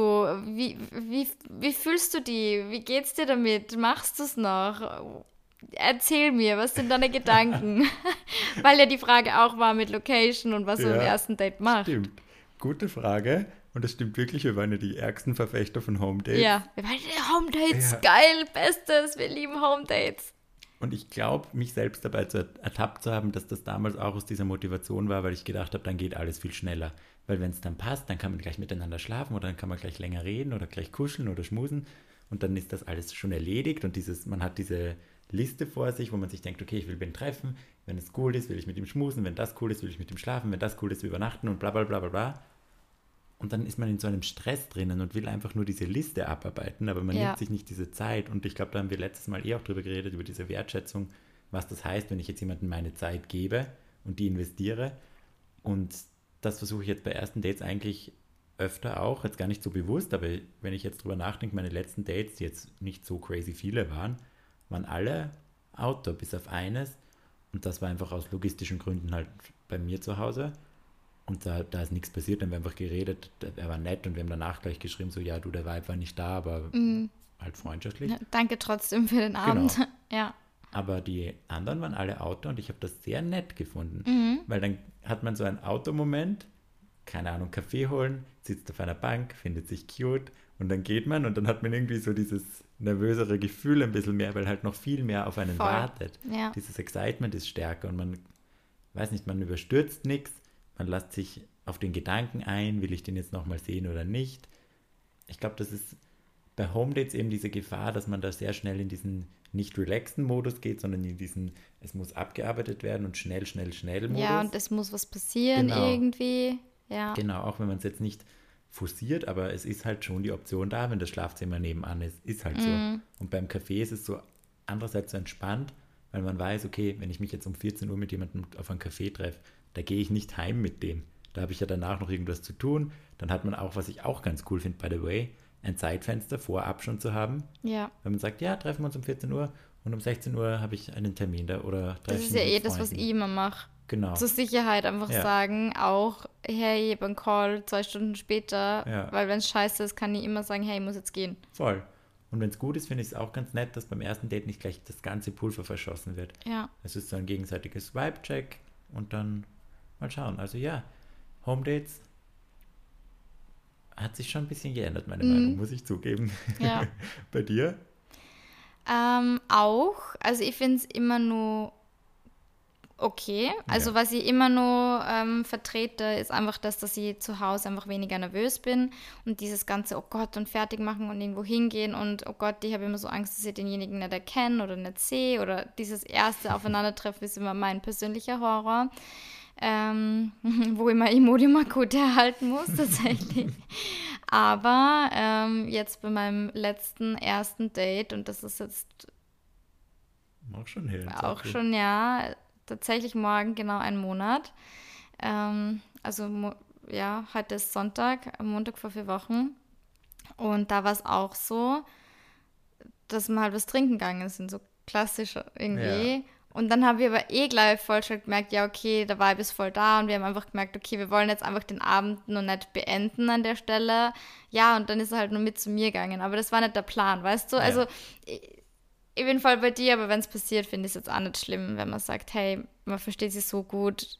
Wie, wie, wie fühlst du die? Wie geht's dir damit? Machst du es noch? Erzähl mir, was sind deine Gedanken? Weil ja die Frage auch war mit Location und was ja, du im ersten Date machst. Stimmt. Gute Frage. Und das stimmt wirklich, wir waren ja die ärgsten Verfechter von Home Dates. Ja, wir waren Home Dates, ja. geil, bestes, wir lieben Home Dates. Und ich glaube, mich selbst dabei zu ertappt zu haben, dass das damals auch aus dieser Motivation war, weil ich gedacht habe, dann geht alles viel schneller. Weil wenn es dann passt, dann kann man gleich miteinander schlafen oder dann kann man gleich länger reden oder gleich kuscheln oder schmusen und dann ist das alles schon erledigt und dieses, man hat diese Liste vor sich, wo man sich denkt, okay, ich will Ben treffen, wenn es cool ist, will ich mit ihm schmusen, wenn das cool ist, will ich mit ihm schlafen, wenn das cool ist, übernachten und bla bla bla bla bla. Und dann ist man in so einem Stress drinnen und will einfach nur diese Liste abarbeiten, aber man ja. nimmt sich nicht diese Zeit. Und ich glaube, da haben wir letztes Mal eh auch drüber geredet, über diese Wertschätzung, was das heißt, wenn ich jetzt jemandem meine Zeit gebe und die investiere. Und das versuche ich jetzt bei ersten Dates eigentlich öfter auch, jetzt gar nicht so bewusst, aber wenn ich jetzt drüber nachdenke, meine letzten Dates, die jetzt nicht so crazy viele waren, waren alle Outdoor, bis auf eines. Und das war einfach aus logistischen Gründen halt bei mir zu Hause. Und da, da ist nichts passiert, dann haben wir einfach geredet, er war nett und wir haben danach gleich geschrieben, so ja, du, der Vibe war nicht da, aber mhm. halt freundschaftlich. Ja, danke trotzdem für den Abend. Genau. ja. Aber die anderen waren alle Auto und ich habe das sehr nett gefunden. Mhm. Weil dann hat man so einen Automoment, keine Ahnung, Kaffee holen, sitzt auf einer Bank, findet sich cute und dann geht man und dann hat man irgendwie so dieses nervösere Gefühl ein bisschen mehr, weil halt noch viel mehr auf einen Voll. wartet. Ja. Dieses Excitement ist stärker und man weiß nicht, man überstürzt nichts, man lässt sich auf den Gedanken ein, will ich den jetzt nochmal sehen oder nicht. Ich glaube, das ist bei Home Dates eben diese Gefahr, dass man da sehr schnell in diesen nicht relaxten Modus geht, sondern in diesen, es muss abgearbeitet werden und schnell, schnell, schnell Modus. Ja, und es muss was passieren genau. irgendwie. Ja. Genau, auch wenn man es jetzt nicht forciert, aber es ist halt schon die Option da, wenn das Schlafzimmer nebenan ist, ist halt so. Mhm. Und beim Café ist es so andererseits so entspannt, weil man weiß, okay, wenn ich mich jetzt um 14 Uhr mit jemandem auf einen Café treffe, Da gehe ich nicht heim mit dem. Da habe ich ja danach noch irgendwas zu tun. Dann hat man auch, was ich auch ganz cool finde, by the way, ein Zeitfenster vorab schon zu haben. Ja. Wenn man sagt, ja, treffen wir uns um 14 Uhr und um 16 Uhr habe ich einen Termin da oder Das ist ja eh das, was ich immer mache. Genau. Zur Sicherheit einfach Ja. sagen, auch, hey, ich habe einen Call zwei Stunden später, Ja. weil wenn es scheiße ist, kann ich immer sagen, hey, ich muss jetzt gehen. Voll. Und wenn es gut ist, finde ich es auch ganz nett, dass beim ersten Date nicht gleich das ganze Pulver verschossen wird. Ja. Es ist so ein gegenseitiges Vibe-Check und dann mal schauen. Also ja, Home Dates hat sich schon ein bisschen geändert, meine Meinung, muss ich zugeben. Mhm. Ja. Bei dir? Ähm, auch, also ich finde es immer nur okay. Also Ja. was ich immer nur ähm, vertrete, ist einfach das, dass ich zu Hause einfach weniger nervös bin und dieses ganze, oh Gott, und fertig machen und irgendwo hingehen und oh Gott, ich habe immer so Angst, dass ich denjenigen nicht erkenne oder nicht sehe oder dieses erste Aufeinandertreffen ist immer mein persönlicher Horror. Ähm, wo ich mein Imodium akut erhalten muss, tatsächlich. Aber ähm, jetzt bei meinem letzten ersten Date, und das ist jetzt Auch schon hin. auch schon, ja, tatsächlich morgen genau ein Monat. Ähm, also, mo- ja, heute ist Sonntag, Montag vor vier Wochen. Und da war es auch so, dass wir halt was trinken gegangen sind, so klassisch irgendwie. Ja. Und dann haben wir aber eh gleich voll schon gemerkt, ja, okay, der Vibe ist voll da und wir haben einfach gemerkt, okay, wir wollen jetzt einfach den Abend noch nicht beenden an der Stelle. Ja, und dann ist er halt nur mit zu mir gegangen. Aber das war nicht der Plan, weißt du? Ja. Also, ich, ich bin voll bei dir, aber wenn es passiert, finde ich es jetzt auch nicht schlimm, wenn man sagt, hey, man versteht sich so gut.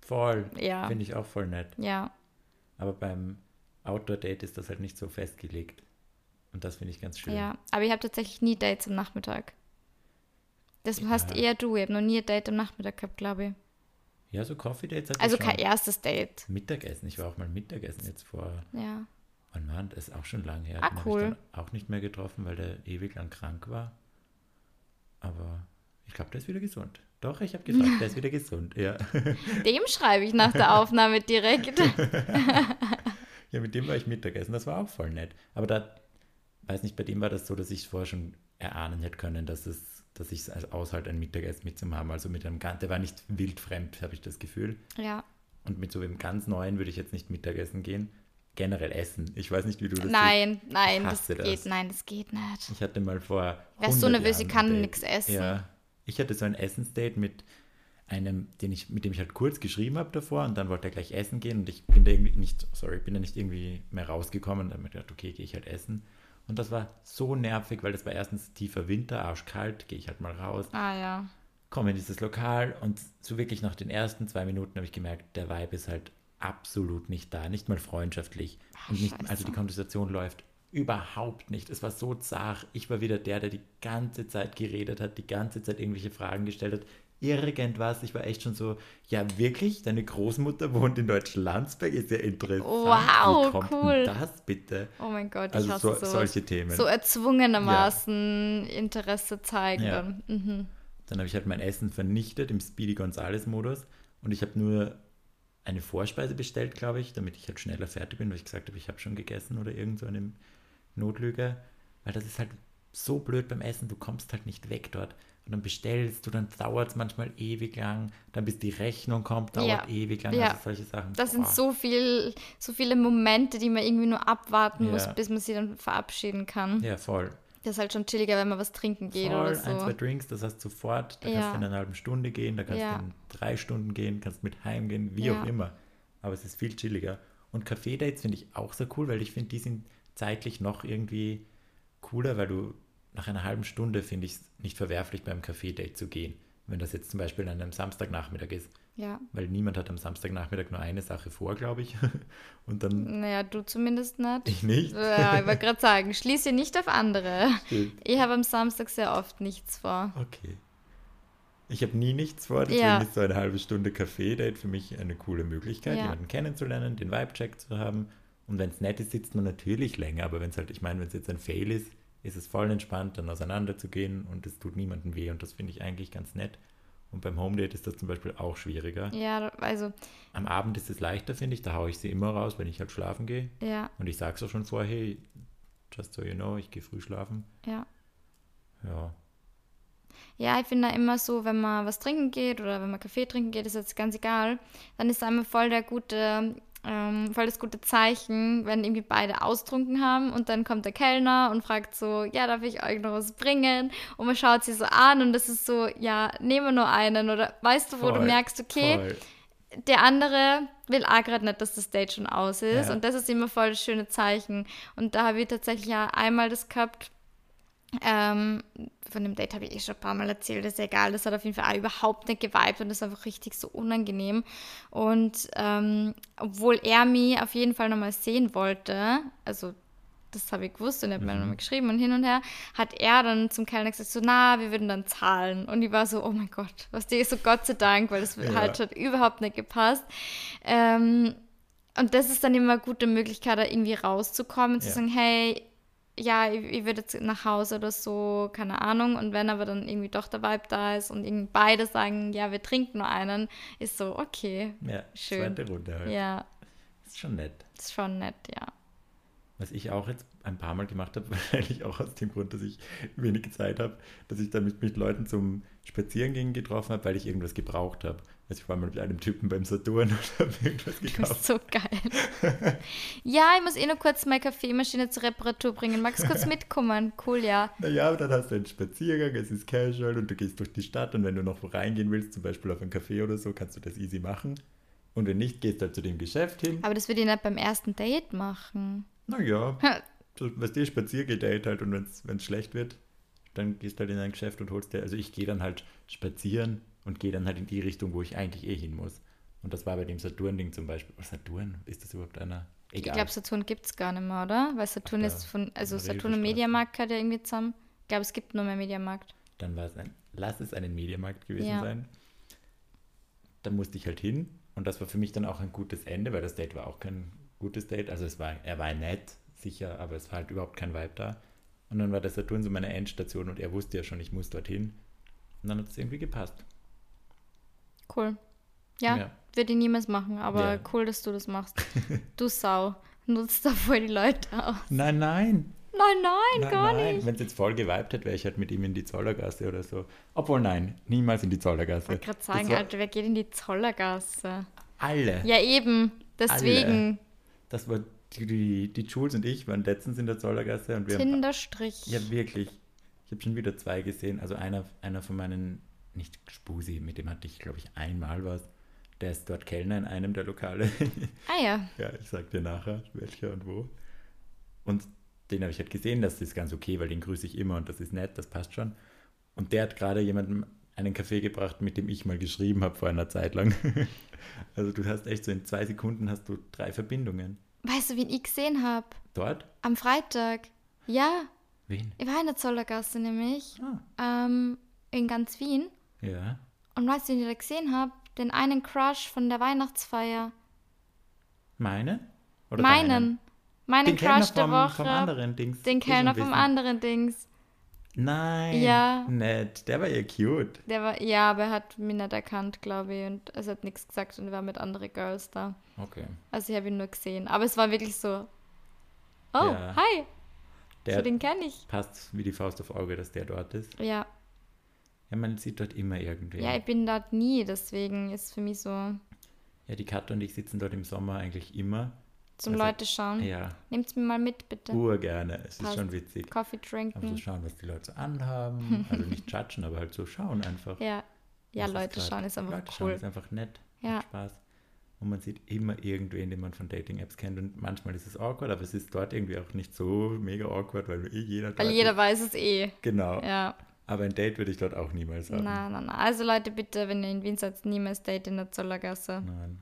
Voll. Ja. Finde ich auch voll nett. Ja, Aber beim Outdoor-Date ist das halt nicht so festgelegt. Und das finde ich ganz schön. ja. Aber ich habe tatsächlich nie Dates am Nachmittag. Das hast Ja. eher du. Ich habe noch nie ein Date am Nachmittag gehabt, glaube ich. Ja, so Coffee Dates hatte Also kein erstes Date. Mittagessen. Ich war auch mal Mittagessen jetzt vor, Ja. wann war denn das? Ist auch schon lange her. Ah, Den cool. Auch nicht mehr getroffen, weil der ewig lang krank war. Aber ich glaube, der ist wieder gesund. Doch, ich habe gefragt, der ist wieder gesund. Ja. Dem schreibe ich nach der Aufnahme direkt. ja, mit dem war ich Mittagessen. Das war auch voll nett. Aber da, weiß nicht, bei dem war das so, dass ich vorher schon erahnen hätte können, dass es, dass ich es aushalte, ein Mittagessen mitzuhaben. Also mit einem ganz, der war nicht wildfremd, habe ich das Gefühl. ja. Und mit so einem ganz Neuen würde ich jetzt nicht Mittagessen gehen. Generell essen. Ich weiß nicht, wie du das Nein, nein, Ich das geht, nein, das geht nicht. Ich hatte mal vor. Wer ist so 100 nervös, ich kann nix essen. Ja. Ich hatte so ein Essensdate mit einem, den ich, mit dem ich halt kurz geschrieben habe davor und dann wollte er gleich essen gehen und ich bin da irgendwie nicht, sorry, bin da nicht irgendwie mehr rausgekommen. Dann habe ich gedacht, okay, gehe ich halt essen. Und das war so nervig, weil das war erstens tiefer Winter, arschkalt, gehe ich halt mal raus, Ah ja. komme in dieses Lokal und so wirklich nach den ersten zwei Minuten habe ich gemerkt, der Vibe ist halt absolut nicht da, nicht mal freundschaftlich. und nicht, also die Konversation läuft überhaupt nicht. Es war so zart. Ich war wieder der, der die ganze Zeit geredet hat, die ganze Zeit irgendwelche Fragen gestellt hat. Irgendwas. Ich war echt schon so, ja wirklich, deine Großmutter wohnt in Deutschlandsberg, ist ja interessant. Wow, Wie kommt cool. das bitte? Oh mein Gott, ich Also hasse so, sowas. solche Themen. So erzwungenermaßen Interesse zeigen. Ja. Dann. Mhm. Dann habe ich halt mein Essen vernichtet im Speedy Gonzales-Modus und ich habe nur eine Vorspeise bestellt, glaube ich, damit ich halt schneller fertig bin, weil ich gesagt habe, ich habe schon gegessen oder irgend so eine Notlüge. Weil das ist halt so blöd beim Essen, du kommst halt nicht weg dort. Und dann bestellst du, dann dauert es manchmal ewig lang, dann bis die Rechnung kommt, dauert Ja. ewig lang, Ja. also solche Sachen. Das sind Boah. so, viel, so viele Momente, die man irgendwie nur abwarten muss, Ja. bis man sie dann verabschieden kann. Ja, voll. Das ist halt schon chilliger, wenn man was trinken geht Voll, oder ein, zwei so. Drinks, das hast du sofort, da kannst du in einer halben Stunde gehen, da kannst du in drei Stunden gehen, kannst mit heimgehen, wie auch immer. Aber es ist viel chilliger. Und Café-Dates finde ich auch sehr cool, weil ich finde, die sind zeitlich noch irgendwie cooler, weil du nach einer halben Stunde finde ich es nicht verwerflich, beim Café-Date zu gehen. Wenn das jetzt zum Beispiel an einem Samstagnachmittag ist. Ja. Weil niemand hat am Samstagnachmittag nur eine Sache vor, glaube ich. Und dann Naja, du zumindest nicht. ich nicht. Ja, ich wollte gerade sagen, schließe nicht auf andere. Stimmt. Ich habe am Samstag sehr oft nichts vor. Okay. Ich habe nie nichts vor, deswegen Ja. ist so eine halbe Stunde Café-Date für mich eine coole Möglichkeit, Ja. jemanden kennenzulernen, den Vibe-Check zu haben. Und wenn es nett ist, sitzt man natürlich länger, aber wenn es halt, ich meine, wenn es jetzt ein Fail ist, ist es voll entspannt, dann auseinanderzugehen und es tut niemandem weh und das finde ich eigentlich ganz nett. Und beim Home-Date ist das zum Beispiel auch schwieriger. Ja, also, Am Abend ist es leichter, finde ich, da haue ich sie immer raus, wenn ich halt schlafen gehe. ja, Und ich sage es auch schon vorher, hey, just so you know, ich gehe früh schlafen. ja. Ja. Ja, ich finde da immer so, wenn man was trinken geht oder wenn man Kaffee trinken geht, ist jetzt ganz egal, dann ist einmal voll der gute, ähm, voll das gute Zeichen, wenn irgendwie beide austrunken haben und dann kommt der Kellner und fragt so, ja, darf ich euch noch was bringen? Und man schaut sie so an und das ist so, ja, nehmen wir nur einen oder weißt du, wo Voll, du merkst, okay, voll. der andere will auch gerade nicht, dass das Date schon aus ist. Ja. Und das ist immer voll das schöne Zeichen. Und da habe ich tatsächlich ja einmal das gehabt. Ähm, von dem Date habe ich eh schon ein paar Mal erzählt, ist egal. Das hat auf jeden Fall auch überhaupt nicht geweibt und das ist einfach richtig so unangenehm. Und ähm, obwohl er mich auf jeden Fall nochmal sehen wollte, also das habe ich gewusst und er hat mir nochmal geschrieben und hin und her, hat er dann zum Kellner gesagt, so, na, wir würden dann zahlen. Und ich war so, oh mein Gott, was die so Gott sei Dank, weil das Ja. halt hat überhaupt nicht gepasst. Ähm, und das ist dann immer eine gute Möglichkeit, da irgendwie rauszukommen, zu Ja. sagen, hey, ja, ich, ich würde jetzt nach Hause oder so, keine Ahnung. Und wenn aber dann irgendwie doch der Vibe da ist und irgendwie beide sagen, ja, wir trinken nur einen, ist so, okay, Ja, Schön. zweite Runde halt. ja, Ist schon nett. ist schon nett, ja. Was ich auch jetzt ein paar Mal gemacht habe, wahrscheinlich auch aus dem Grund, dass ich wenig Zeit habe, dass ich dann mit, mit Leuten zum Spazierengehen getroffen habe, weil ich irgendwas gebraucht habe. Also ich war mal mit einem Typen beim Saturn und habe irgendwas Du gekauft. bist so geil. ja, ich muss eh nur kurz meine Kaffeemaschine zur Reparatur bringen. Magst du kurz mitkommen? Cool, ja. Naja, aber dann hast du einen Spaziergang, es ist casual und du gehst durch die Stadt und wenn du noch reingehen willst, zum Beispiel auf ein Café oder so, kannst du das easy machen. Und wenn nicht, gehst du halt zu dem Geschäft hin. Aber das würde ich nicht beim ersten Date machen. Naja, so, was dir Spaziergedate halt und wenn es schlecht wird, dann gehst du halt in ein Geschäft und holst dir, also ich gehe dann halt spazieren und gehe dann halt in die Richtung, wo ich eigentlich eh hin muss. Und das war bei dem Saturn-Ding zum Beispiel. Oh, Saturn? Ist das überhaupt einer? Ich Egal. glaube, Saturn gibt es gar nicht mehr, oder? Weil Saturn ist von, also Saturn und. Mediamarkt gehört ja irgendwie zusammen. Ich glaube, es gibt nur mehr Mediamarkt. Dann war es ein, lass es einen Mediamarkt gewesen Ja. sein. Da musste ich halt hin und das war für mich dann auch ein gutes Ende, weil das Date war auch kein gutes Date. Also es war, er war nett, sicher, aber es war halt überhaupt kein Vibe da. Und dann war der Saturn so meine Endstation und er wusste ja schon, ich muss dorthin. Und dann hat es irgendwie gepasst. Cool. Ja, Ja. würde ich niemals machen, aber Ja. cool, dass du das machst. du Sau. Nutzt da voll die Leute aus. Nein, nein. Nein, nein, gar nicht. Wenn es jetzt voll geweibt hätte, wäre ich halt mit ihm in die Zollergasse oder so. Obwohl nein, niemals in die Zollergasse. Ich wollte gerade sagen, Alter, wer geht in die Zollergasse? Alle. Ja, eben. Deswegen. Das war die, die, die Jules und ich waren letztens in der Zollergasse und wir haben Tinderstrich. Ja, wirklich. Ich habe schon wieder zwei gesehen. Also einer, einer von meinen, nicht Spusi, mit dem hatte ich, glaube ich, einmal was. Der ist dort Kellner in einem der Lokale. Ah ja. ja, ich sag dir nachher, welcher und wo. Und den habe ich halt gesehen, das ist ganz okay, weil den grüße ich immer und das ist nett, das passt schon. Und der hat gerade jemandem einen Kaffee gebracht, mit dem ich mal geschrieben habe vor einer Zeit lang. also du hast echt so in zwei Sekunden hast du drei Verbindungen. Weißt du, wen ich gesehen habe? Dort? Am Freitag. Ja, Wen? ich war in der Zollergasse nämlich. Ah, Ähm, in ganz Wien. ja. Und weißt du, wen ich da gesehen habe? Den einen Crush von der Weihnachtsfeier. Meine? Oder meinen. deinen? Meinen Den Kellner Crush der vom, Woche. vom anderen Dings. den Kellner vom anderen Dings. Nein. Ja. Nett. Der war ja cute. Der war, ja, aber er hat mich nicht erkannt, glaube ich. Und es hat nichts gesagt und war mit anderen Girls da. Okay. Also ich habe ihn nur gesehen. Aber es war wirklich so. Oh, Ja. hi. Der so den kenne ich. passt wie die Faust auf Auge, dass der dort ist. Ja. Ja, man sieht dort immer irgendwen. Ja, ich bin dort nie, deswegen ist für mich so Ja, die Katja und ich sitzen dort im Sommer eigentlich immer. Zum Also, Leute schauen. Ja, Nehmt's mir mal mit, bitte. urgerne. Es ist Passt. schon witzig. Coffee trinken. schauen, was die Leute so anhaben. Also nicht judgen, aber halt so schauen einfach. Ja. Ja, Was ist Leute grad- schauen ist einfach Leute schauen cool. ist einfach nett. Ja. Macht Spaß. Und man sieht immer irgendwen, den man von Dating-Apps kennt. Und manchmal ist es awkward, aber es ist dort irgendwie auch nicht so mega awkward, weil eh jeder Weil jeder ist. weiß es eh. Genau. Ja. Aber ein Date würde ich dort auch niemals haben. Na, na, na. Also Leute, bitte, wenn ihr in Wien seid, niemals Date in der Zollergasse. Nein.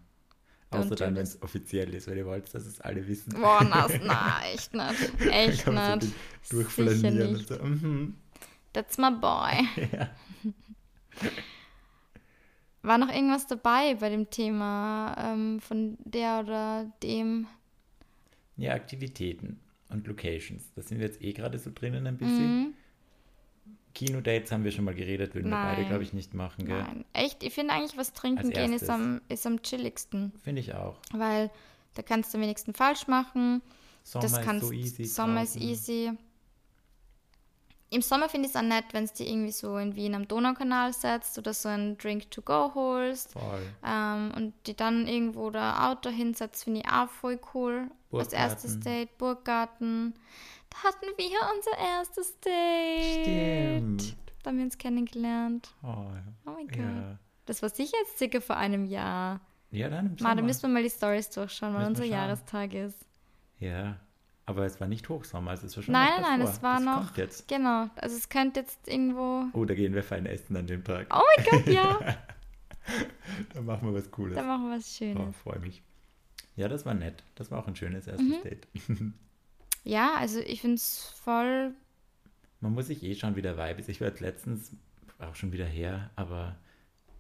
Außer dann, wenn es offiziell ist, weil ihr wollt, dass es alle wissen. Boah, na, na, echt nicht. Echt so nicht. Sicher durchflanieren nicht. und so. Mhm. That's my boy. Ja. War noch irgendwas dabei bei dem Thema ähm, von der oder dem? ja, Aktivitäten und Locations. Da sind wir jetzt eh gerade so drinnen ein bisschen. Mhm. Kinodates haben wir schon mal geredet, würden wir beide, Nein. glaube ich, nicht machen. Gell? Nein. Echt, ich finde eigentlich, was trinken gehen ist am, ist am chilligsten. Finde ich auch. Weil da kannst du am wenigsten falsch machen. Sommer das ist kannst, so easy. Sommer ist easy. im Sommer finde ich es auch nett, wenn es dir irgendwie so in Wien am Donaukanal setzt oder so ein Drink to go holst. Voll. Ähm, und die dann irgendwo da Auto hinsetzt, finde ich auch voll cool. Als erstes. Date, Burggarten. Da hatten wir unser erstes Date. Stimmt. Da haben wir uns kennengelernt. Oh, Oh mein Gott. ja. Das war sicher jetzt circa vor einem Jahr. ja, dann im Ma, da Sommer. müssen wir mal die Stories durchschauen, weil unser. Jahrestag ist. Ja, aber es war nicht Hochsommer, also es war schon Nein, nein, es war das noch. Kommt jetzt. Genau. Also es könnte jetzt irgendwo. Oh, da gehen wir fein essen an dem Tag. Oh mein Gott, ja. Da machen wir was Cooles. da machen wir was Oh, Schönes. freue mich. Ja, das war nett. Das war auch ein schönes erstes Mhm. Date. Ja, also ich finde es voll. Man muss sich eh schauen, wie der Vibe ist. Ich war jetzt letztens, auch schon wieder her, aber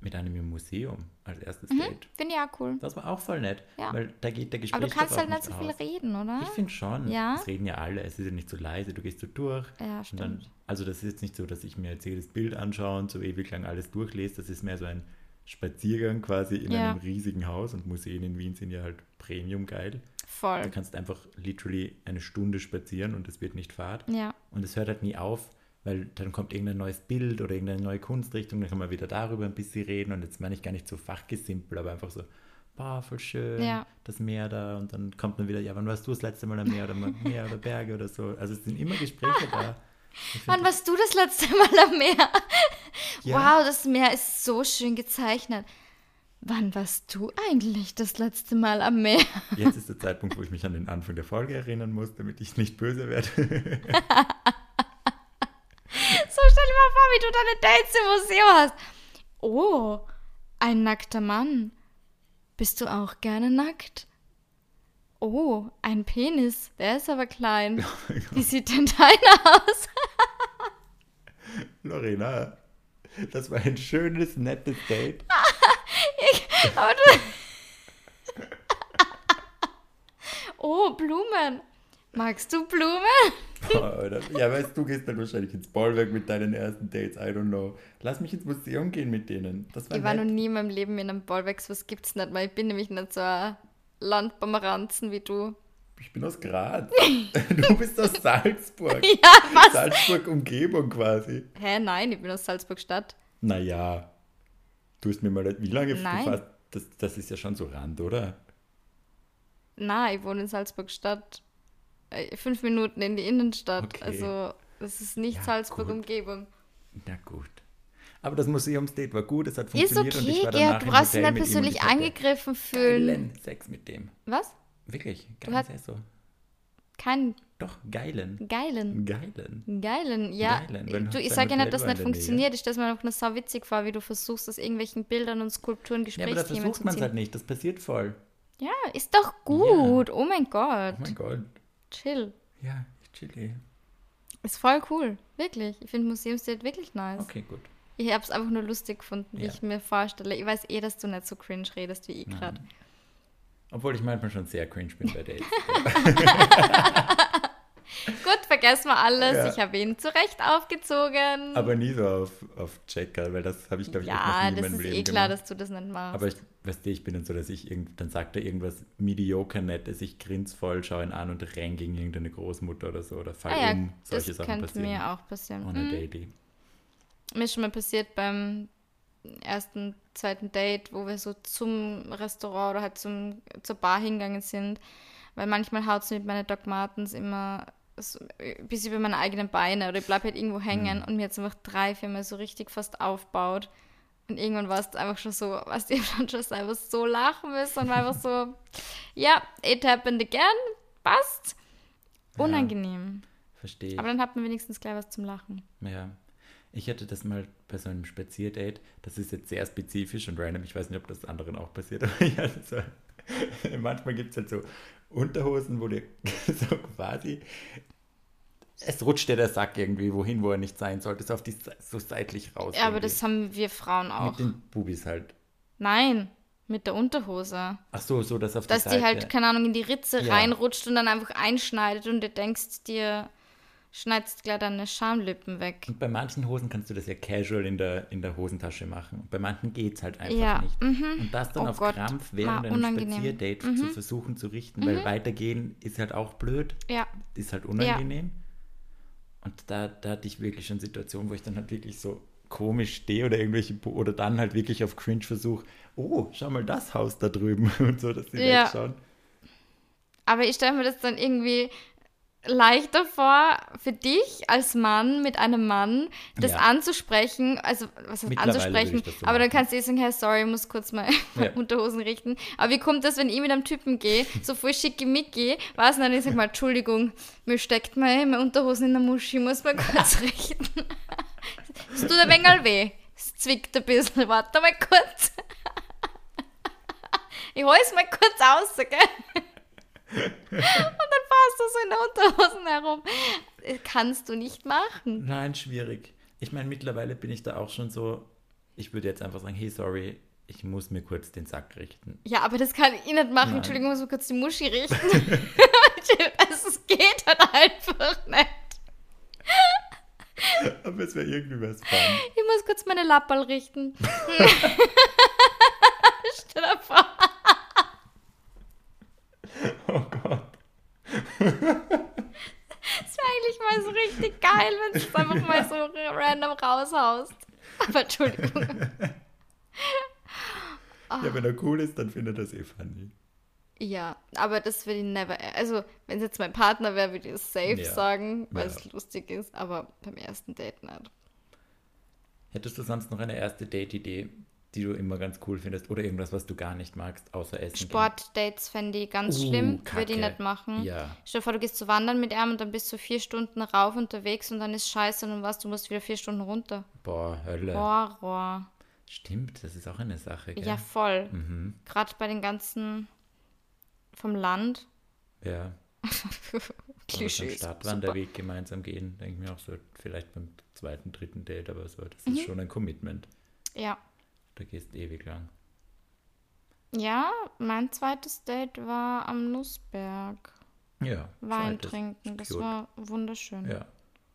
mit einem im Museum als erstes Date. Finde ich auch cool. Das war auch voll nett, Mhm. Ja. weil da geht der Gespräch Aber du kannst halt nicht so viel aus. reden, oder? Ich finde schon. Ja? Es reden ja alle. Es ist ja nicht so leise. Du gehst so durch. Ja, Und stimmt. dann, also das ist jetzt nicht so, dass ich mir jetzt jedes Bild anschaue und so ewig lang alles durchlese. Das ist mehr so ein Spaziergang quasi in Ja. einem riesigen Haus. Und Museen in Wien sind ja halt Premium geil. Da Voll. kannst du einfach literally eine Stunde spazieren und es wird nicht fad. Ja. Und es hört halt nie auf, weil dann kommt irgendein neues Bild oder irgendeine neue Kunstrichtung, dann kann man wieder darüber ein bisschen reden. Und jetzt meine ich gar nicht so fachgesimpel, aber einfach so, boah, voll schön, Ja. das Meer da. Und dann kommt man wieder, ja, wann warst du das letzte Mal am Meer oder Meer oder Berge oder so. Also es sind immer Gespräche da. Wann warst du das letzte Mal am Meer? Ja. Wow, das Meer ist so schön gezeichnet. Wann warst du eigentlich das letzte Mal am Meer? Jetzt ist der Zeitpunkt, wo ich mich an den Anfang der Folge erinnern muss, damit ich nicht böse werde. So, stell dir mal vor, wie du deine Dates im Museum hast. Oh, ein nackter Mann. Bist du auch gerne nackt? Oh, ein Penis. Der ist aber klein. Wie sieht denn deiner aus? Lorena, das war ein schönes, nettes Date. Aber du... Oh, Blumen. Magst du Blumen? Boah. Ja, weißt du, gehst dann wahrscheinlich ins Bollwerk mit deinen ersten Dates, I don't know. Lass mich ins Museum gehen mit denen. Das war Ich war noch nett. nie in meinem Leben in einem Bollwerks, was gibt's nicht, weil ich bin nämlich nicht so ein Landpomeranzen wie du. Ich bin aus Graz. Du bist aus Salzburg. Ja, was? Salzburg Umgebung quasi. Hä, nein, ich bin aus Salzburg-Stadt. Naja, du hast mir mal, wie lange Nein. du fast, das, das ist ja schon so Rand, oder? Na, ich wohne in Salzburg-Stadt. Äh, Fünf Minuten in die Innenstadt. Okay. Also, das ist nicht Ja, Salzburg-Umgebung. Na gut. Aber das Museumsdate war gut, es hat Ist funktioniert und ich okay, war danach du brauchst dich nicht persönlich angegriffen fühlen. Geilen Sex mit dem. Was? Wirklich, Du ganz hast- so. Keinen Doch, geilen. geilen. Geilen. Geilen, ja. Geilen, du, ich sage ja nicht, dass das nicht funktioniert. Ich stelle mir einfach nur sau witzig vor, wie du versuchst, aus irgendwelchen Bildern und Skulpturen Ja, aber da Gesprächsthemen versucht man es halt nicht, das passiert voll. Ja, ist doch gut. Oh mein Gott. Oh mein Gott. Chill. Ja, ich chilli. Ist voll cool. Wirklich. Ich finde Museumsdate wirklich nice. Okay, gut. Ich habe es einfach nur lustig gefunden, wie Ja. ich mir vorstelle. Ich weiß eh, dass du nicht so cringe redest wie ich gerade. Obwohl ich manchmal schon sehr cringe bin bei Dates. Gut, vergessen wir alles. Ja. Ich habe ihn zurecht aufgezogen. aber nie so auf, auf Checker, weil das habe ich, glaube ich, echt noch ja, nie in das meinem ist Leben eh klar, gemacht. dass du das nicht machst. Aber ich, weißt du, ich bin dann so, dass ich irgend, dann sagt er irgendwas mediocre Nettes, ich grinse voll, schaue ihn an und renn gegen irgendeine Großmutter oder so oder fall ah ja, um. Solche das Sachen könnte passieren. mir auch passieren. On a Mhm. daily. Mir ist schon mal passiert beim ersten, zweiten Date, wo wir so zum Restaurant oder halt zum, zur Bar hingegangen sind. Weil manchmal haut es mit meinen Dogmatens immer so, äh, bis über meine eigenen Beine oder ich bleibe halt irgendwo hängen und mir jetzt einfach drei, vier Mal so richtig fast aufbaut. Und irgendwann war es einfach schon so, was hab dann schon einfach so lachen müssen und war einfach so, ja, it happened again, passt. Ja. Unangenehm. Verstehe. Aber dann hat man wenigstens gleich was zum Lachen. Ja. Ich hatte das mal bei so einem Spazierdate, das ist jetzt sehr spezifisch und random, ich weiß nicht, ob das anderen auch passiert, aber ich hatte so, manchmal gibt es halt so Unterhosen, wo dir so quasi, es rutscht dir der Sack irgendwie wohin, wo er nicht sein sollte, so auf die so seitlich raus. Ja, aber irgendwie. das haben wir Frauen auch. Mit den Bubis halt. Nein, mit der Unterhose. Ach so, so, dass auf Dass die die Seite. halt, keine Ahnung, in die Ritze Ja. reinrutscht und dann einfach einschneidet und du denkst dir, schneidest gleich deine Schamlippen weg. Und bei manchen Hosen kannst du das ja casual in der, in der Hosentasche machen. Und bei manchen geht es halt einfach Ja, nicht. mhm. Und das dann Oh auf Gott, Krampf während einem unangenehm. Mhm. Spazierdate zu versuchen zu richten, weil weitergehen ist halt auch blöd, Ja, ist halt unangenehm. Und da, da hatte ich wirklich schon Situationen, wo ich dann halt wirklich so komisch stehe oder irgendwelche, oder dann halt wirklich auf Cringe versuche, oh, schau mal das Haus da drüben und so, dass sie ja. wegschauen. Aber ich stelle mir das dann irgendwie leichter vor, für dich als Mann mit einem Mann das ja. anzusprechen, also was heißt anzusprechen, so aber dann kannst du eh sagen, hey, sorry, ich muss kurz mal ja. Unterhosen richten. Aber wie kommt das, wenn ich mit einem Typen gehe, so voll schickimicki, was und dann ich sag mal, Entschuldigung, mir steckt meine Unterhosen in der Muschi, ich muss mal kurz richten. Es tut ein wenig weh. Es zwickt ein bisschen. Warte mal kurz. Ich hole es mal kurz aus, gell? Und dann fahrst du so in der Unterhosen herum. Kannst du nicht machen. Nein, schwierig. Ich meine, mittlerweile bin ich da auch schon so, ich würde jetzt einfach sagen, hey, sorry, ich muss mir kurz den Sack richten. Ja, aber das kann ich nicht machen. Nein. Entschuldigung, ich muss mir kurz die Muschi richten. also, es geht halt einfach nicht. Aber es wäre irgendwie was fun. Ich muss kurz meine Lappel richten. Stell dir vor. Oh Gott. Das wäre eigentlich mal so richtig geil, wenn du es einfach mal so random raushaust. Aber Entschuldigung. Ja, wenn er cool ist, dann findet er es eh funny. Ja, aber das würde ich never. Also, wenn es jetzt mein Partner wäre, würde ich es safe ja. sagen, weil ja. es lustig ist, aber beim ersten Date nicht. Hättest du sonst noch eine erste Date-Idee, die du immer ganz cool findest oder irgendwas, was du gar nicht magst, außer Essen? Sportdates fände ich ganz uh, schlimm, würde ich nicht machen. Ja. Stell dir vor, du gehst zu wandern mit ihm und dann bist du vier Stunden rauf unterwegs und dann ist scheiße und was, du musst wieder vier Stunden runter. Boah, Hölle. Horror. Stimmt, das ist auch eine Sache. Gell? Ja, voll. Mhm. Gerade bei den ganzen vom Land. Ja. Klischees. Stadtwanderweg gemeinsam gehen, denke ich mir auch so, vielleicht beim zweiten, dritten Date, aber so, das mhm. ist schon ein Commitment. Ja. Da gehst ewig lang. Ja, mein zweites Date war am Nussberg. Ja. Wein trinken, das cute. war wunderschön. Ja.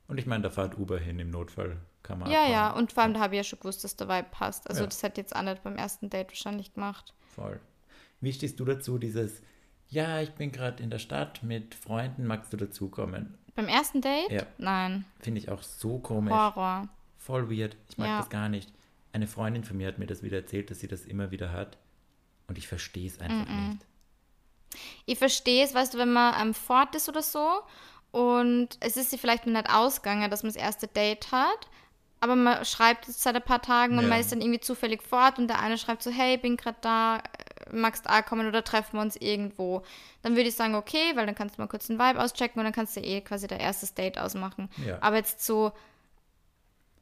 Und ich meine, da fahrt Uber hin, im Notfall kann man. Ja, abfahren. ja, und vor allem da habe ich ja schon gewusst, dass der Vibe passt. Also ja. das hätte jetzt nicht beim ersten Date wahrscheinlich gemacht. Voll. Wie stehst du dazu, dieses ja, ich bin gerade in der Stadt mit Freunden, magst du dazukommen? Beim ersten Date? Ja. Nein. Finde ich auch so komisch. Horror. Voll weird. Ich mag ja. das gar nicht. Eine Freundin von mir hat mir das wieder erzählt, dass sie das immer wieder hat. Und ich verstehe es einfach mm -mm. nicht. Ich verstehe es, weißt du, wenn man am Fort ist oder so und es ist sie vielleicht nicht ausgegangen, dass man das erste Date hat, aber man schreibt es seit ein paar Tagen und ja. man ist dann irgendwie zufällig fort und der eine schreibt so, hey, bin gerade da, magst du kommen oder treffen wir uns irgendwo? Dann würde ich sagen, okay, weil dann kannst du mal kurz den Vibe auschecken und dann kannst du eh quasi dein erstes Date ausmachen. Ja. Aber jetzt so.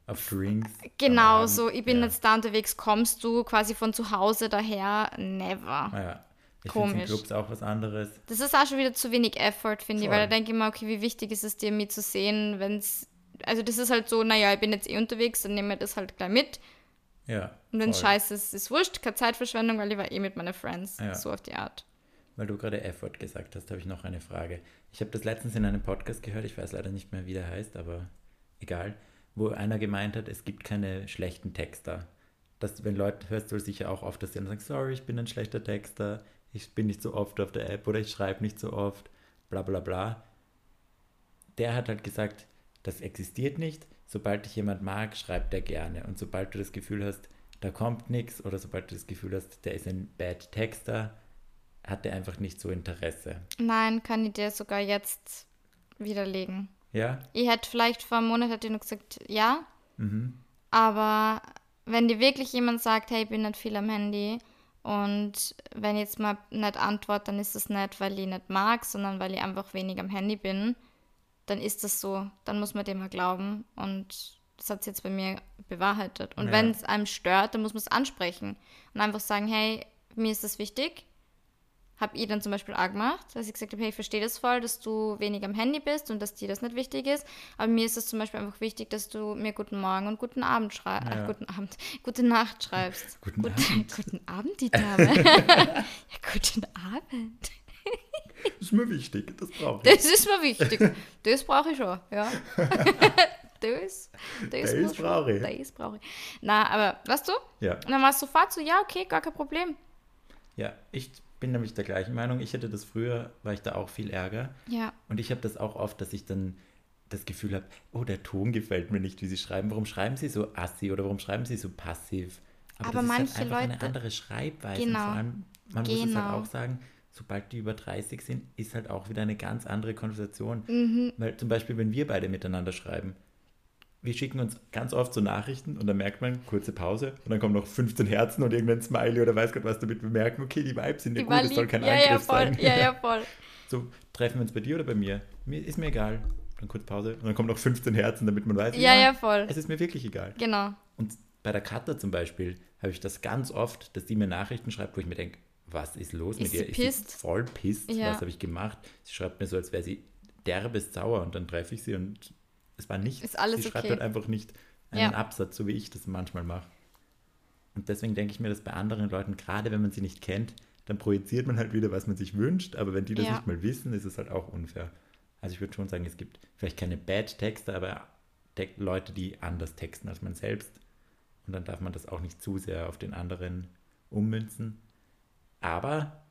Auf Drinks. Genau, so, ich bin ja. jetzt da unterwegs, kommst du quasi von zu Hause daher? Never. Ah ja. Ich Komisch. Clubs auch was anderes. Das ist auch schon wieder zu wenig Effort, finde ich, weil da denke ich mir, okay, wie wichtig ist es dir, mich zu sehen, wenn es. Also, das ist halt so, naja, ich bin jetzt eh unterwegs, dann nehme ich das halt gleich mit. Ja. Und wenn scheiße ist, ist wurscht, keine Zeitverschwendung, weil ich war eh mit meinen Friends. Ja. So auf die Art. Weil du gerade Effort gesagt hast, habe ich noch eine Frage. Ich habe das letztens in einem Podcast gehört, ich weiß leider nicht mehr, wie der heißt, aber egal, wo einer gemeint hat, es gibt keine schlechten Texter. Das, wenn Leute, hörst du sicher auch oft, dass sie dann sagen, sorry, ich bin ein schlechter Texter, ich bin nicht so oft auf der App oder ich schreibe nicht so oft, bla bla bla. Der hat halt gesagt, das existiert nicht, sobald dich jemand mag, schreibt er gerne. Und sobald du das Gefühl hast, da kommt nichts, oder sobald du das Gefühl hast, der ist ein Bad Texter, hat er einfach nicht so Interesse. Nein, kann ich dir sogar jetzt widerlegen. Ja? Ich hätte vielleicht vor einem Monat hätte ich noch gesagt, ja. Mhm. Aber wenn dir wirklich jemand sagt, hey, ich bin nicht viel am Handy und wenn ich jetzt mal nicht antworte, dann ist das nicht, weil ich nicht mag, sondern weil ich einfach wenig am Handy bin dann ist das so. Dann muss man dem mal glauben. Und das hat es jetzt bei mir bewahrheitet. Und ja. wenn es einem stört, dann muss man es ansprechen. Und einfach sagen, hey, mir ist das wichtig. Habe ich dann zum Beispiel auch gemacht, dass ich gesagt habe, hey, ich verstehe das voll, dass du wenig am Handy bist und dass dir das nicht wichtig ist. Aber mir ist es zum Beispiel einfach wichtig, dass du mir guten Morgen und guten Abend schreibst. Ja. Äh, guten Abend, gute Nacht schreibst. Guten, Gut, Abend. guten Abend, die Dame. ja, guten Abend. Das ist mir wichtig, das brauche ich. Das ist mir wichtig. Das brauche ich schon, ja. das, das, das brauche ich. Das brauche ich. Na, aber weißt du? Ja. Und dann war es sofort so, ja, okay, gar kein Problem. Ja, ich bin nämlich der gleichen Meinung. Ich hätte das früher, war ich da auch viel Ärger. Ja. Und ich habe das auch oft, dass ich dann das Gefühl habe, oh, der Ton gefällt mir nicht, wie sie schreiben. Warum schreiben sie so assi oder warum schreiben sie so passiv? Aber, Aber manche ist halt Leute. eine andere Schreibweise. Genau. Vor allem, man genau. muss es halt auch sagen, sobald die über 30 sind, ist halt auch wieder eine ganz andere Konversation. Mhm. Weil zum Beispiel, wenn wir beide miteinander schreiben, wir schicken uns ganz oft so Nachrichten und dann merkt man, kurze Pause und dann kommen noch 15 Herzen und irgendein Smiley oder weiß Gott was, damit wir merken, okay, die Vibes sind ja gut, es soll kein ja, Angriff ja, voll. sein. Ja, ja, voll. So, treffen wir uns bei dir oder bei mir? Mir ist mir egal. Dann kurz Pause und dann kommen noch 15 Herzen, damit man weiß, Ja, ja, voll. es ist mir wirklich egal. Genau. Und bei der Cutter zum Beispiel habe ich das ganz oft, dass die mir Nachrichten schreibt, wo ich mir denke, was ist los mit Ist ihr? sie pisst? sie voll pisst? Ja. Was habe ich gemacht? Sie schreibt mir so, als wäre sie derbes sauer und dann treffe ich sie und es war nichts. Ist alles sie schreibt okay. halt einfach nicht einen Ja. Absatz, so wie ich das manchmal mache. Und deswegen denke ich mir, dass bei anderen Leuten, gerade wenn man sie nicht kennt, dann projiziert man halt wieder, was man sich wünscht, aber wenn die das Ja. nicht mal wissen, ist es halt auch unfair. Also ich würde schon sagen, es gibt vielleicht keine Bad-Texte, aber Te Leute, die anders texten als man selbst. Und dann darf man das auch nicht zu sehr auf den anderen ummünzen. Aber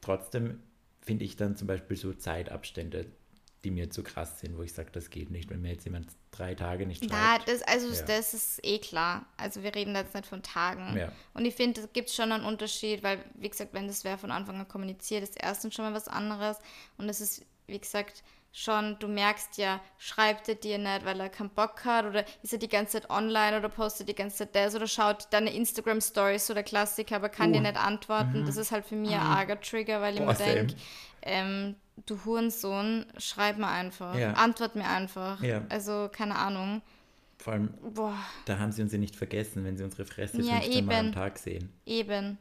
trotzdem finde ich dann zum Beispiel so Zeitabstände, die mir zu krass sind, wo ich sage, das geht nicht. Wenn mir jetzt jemand drei Tage nicht schreibt. das, also Ja. das ist eh klar. Also wir reden da jetzt nicht von Tagen. Ja. Und ich finde, es gibt schon einen Unterschied, weil, wie gesagt, wenn das wer von Anfang an kommuniziert, ist erstens schon mal was anderes. Und es ist, wie gesagt, schon, du merkst ja, schreibt er dir nicht, weil er keinen Bock hat oder ist er die ganze Zeit online oder postet die ganze Zeit das oder schaut deine Instagram-Stories, so der Klassiker, aber kann Uh. dir nicht antworten. Das ist halt für mich ein arger Trigger, weil ich Boah, mir denke, ähm, du Hurensohn, schreib mir einfach. Ja. Antwort mir einfach. Ja. Also, keine Ahnung. Vor allem, Boah, da haben sie uns ja nicht vergessen, wenn sie unsere Fresse Ja, 15 Mal am eben. Tag sehen. eben.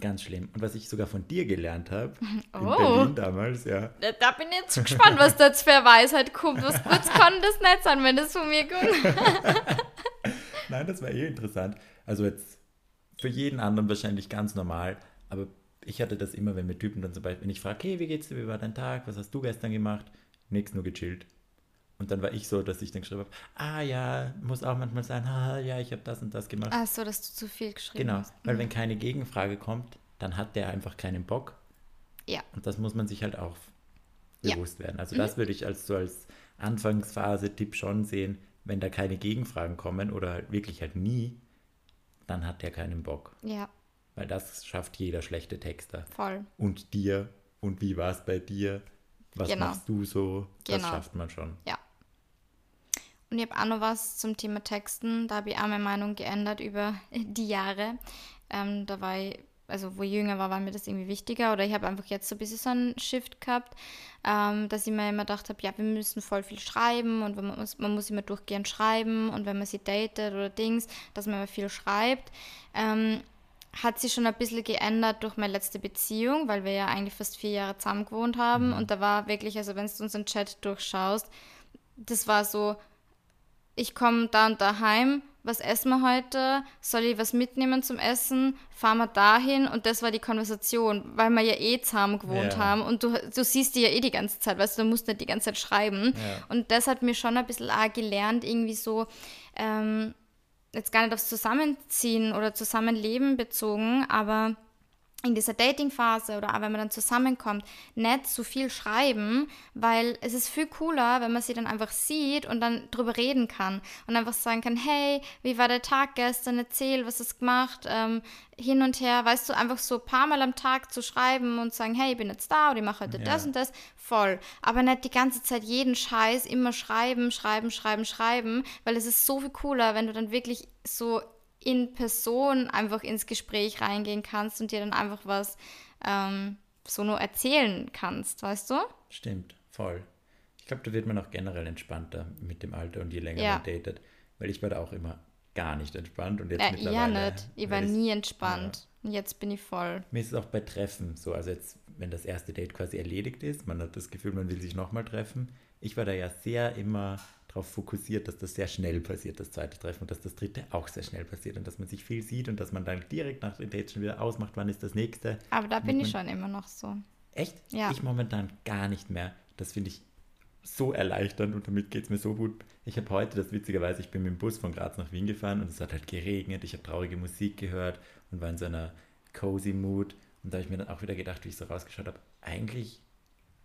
Ganz schlimm. Und was ich sogar von dir gelernt habe, in Oh. Berlin damals, ja. Da, bin ich jetzt gespannt, was da jetzt für Weisheit kommt. Was Gutes kann das nicht sein, wenn das von mir kommt. Nein, das war eh interessant. Also jetzt für jeden anderen wahrscheinlich ganz normal, aber ich hatte das immer, wenn wir Typen dann zum Beispiel, wenn ich frage, hey, wie geht's dir, wie war dein Tag, was hast du gestern gemacht? Nix, nur gechillt. Und dann war ich so, dass ich dann geschrieben habe, ah ja, muss auch manchmal sein, ah ja, ich habe das und das gemacht. Ach so, dass du zu viel geschrieben genau, hast. weil wenn keine Gegenfrage kommt, dann hat der einfach keinen Bock. Ja. Und das muss man sich halt auch Ja. bewusst werden. Also das würde ich als so als Anfangsphase-Tipp schon sehen, wenn da keine Gegenfragen kommen oder halt wirklich halt nie, dann hat der keinen Bock. Ja, Weil das schafft jeder schlechte Texter. voll. Und dir und wie war es bei dir? Was Genau. machst du so? Das Genau. schafft man schon. Ja. Und ich habe auch noch was zum Thema Texten. Da habe ich auch meine Meinung geändert über die Jahre. Ähm, da war ich, also wo ich jünger war, war mir das irgendwie wichtiger. Oder ich habe einfach jetzt so ein bisschen so einen Shift gehabt, ähm, dass ich mir immer gedacht habe, ja, wir müssen voll viel schreiben und man muss, man muss immer durchgehend schreiben. Und wenn man sie datet oder Dings, dass man immer viel schreibt. Ähm, hat sich schon ein bisschen geändert durch meine letzte Beziehung, weil wir ja eigentlich fast vier Jahre zusammen gewohnt haben. Und da war wirklich, also wenn du unseren Chat durchschaust, das war so, ich komme da und da heim, was essen wir heute? Soll ich was mitnehmen zum Essen? Fahren wir dahin? Und das war die Konversation, weil wir ja eh zusammen gewohnt Ja. haben und du, du siehst die ja eh die ganze Zeit, weißt du, du musst nicht die ganze Zeit schreiben. Ja. Und das hat mir schon ein bisschen auch gelernt, irgendwie so, ähm, jetzt gar nicht aufs Zusammenziehen oder Zusammenleben bezogen, aber in dieser Dating-Phase oder auch wenn man dann zusammenkommt, nicht zu viel schreiben, weil es ist viel cooler, wenn man sie dann einfach sieht und dann drüber reden kann und einfach sagen kann, hey, wie war der Tag gestern, erzähl, was hast du gemacht, ähm, hin und her, weißt du, einfach so ein paar Mal am Tag zu schreiben und sagen, hey, ich bin jetzt da oder ich mache heute Ja. das und das, voll. Aber nicht die ganze Zeit jeden Scheiß immer schreiben, schreiben, schreiben, schreiben, weil es ist so viel cooler, wenn du dann wirklich so in Person einfach ins Gespräch reingehen kannst und dir dann einfach was ähm, so nur erzählen kannst, weißt du? Stimmt, voll. Ich glaube, da wird man auch generell entspannter mit dem Alter und je länger Ja. man datet. Weil ich war da auch immer gar nicht entspannt und jetzt Ja, ja mittlerweile. nicht. Ich war nie entspannt. Und jetzt bin ich voll. Mir ist es auch bei Treffen so, also jetzt, wenn das erste Date quasi erledigt ist, man hat das Gefühl, man will sich nochmal treffen. Ich war da ja sehr immer darauf fokussiert, dass das sehr schnell passiert, das zweite Treffen, und dass das dritte auch sehr schnell passiert und dass man sich viel sieht und dass man dann direkt nach dem Date schon wieder ausmacht, wann ist das nächste. Aber da bin ich schon immer noch so. Echt? Ja. Ich momentan gar nicht mehr. Das finde ich so erleichternd und damit geht es mir so gut. Ich habe heute das witzigerweise, ich bin mit dem Bus von Graz nach Wien gefahren und es hat halt geregnet, ich habe traurige Musik gehört und war in so einer cozy Mood und da habe ich mir dann auch wieder gedacht, wie ich so rausgeschaut habe, eigentlich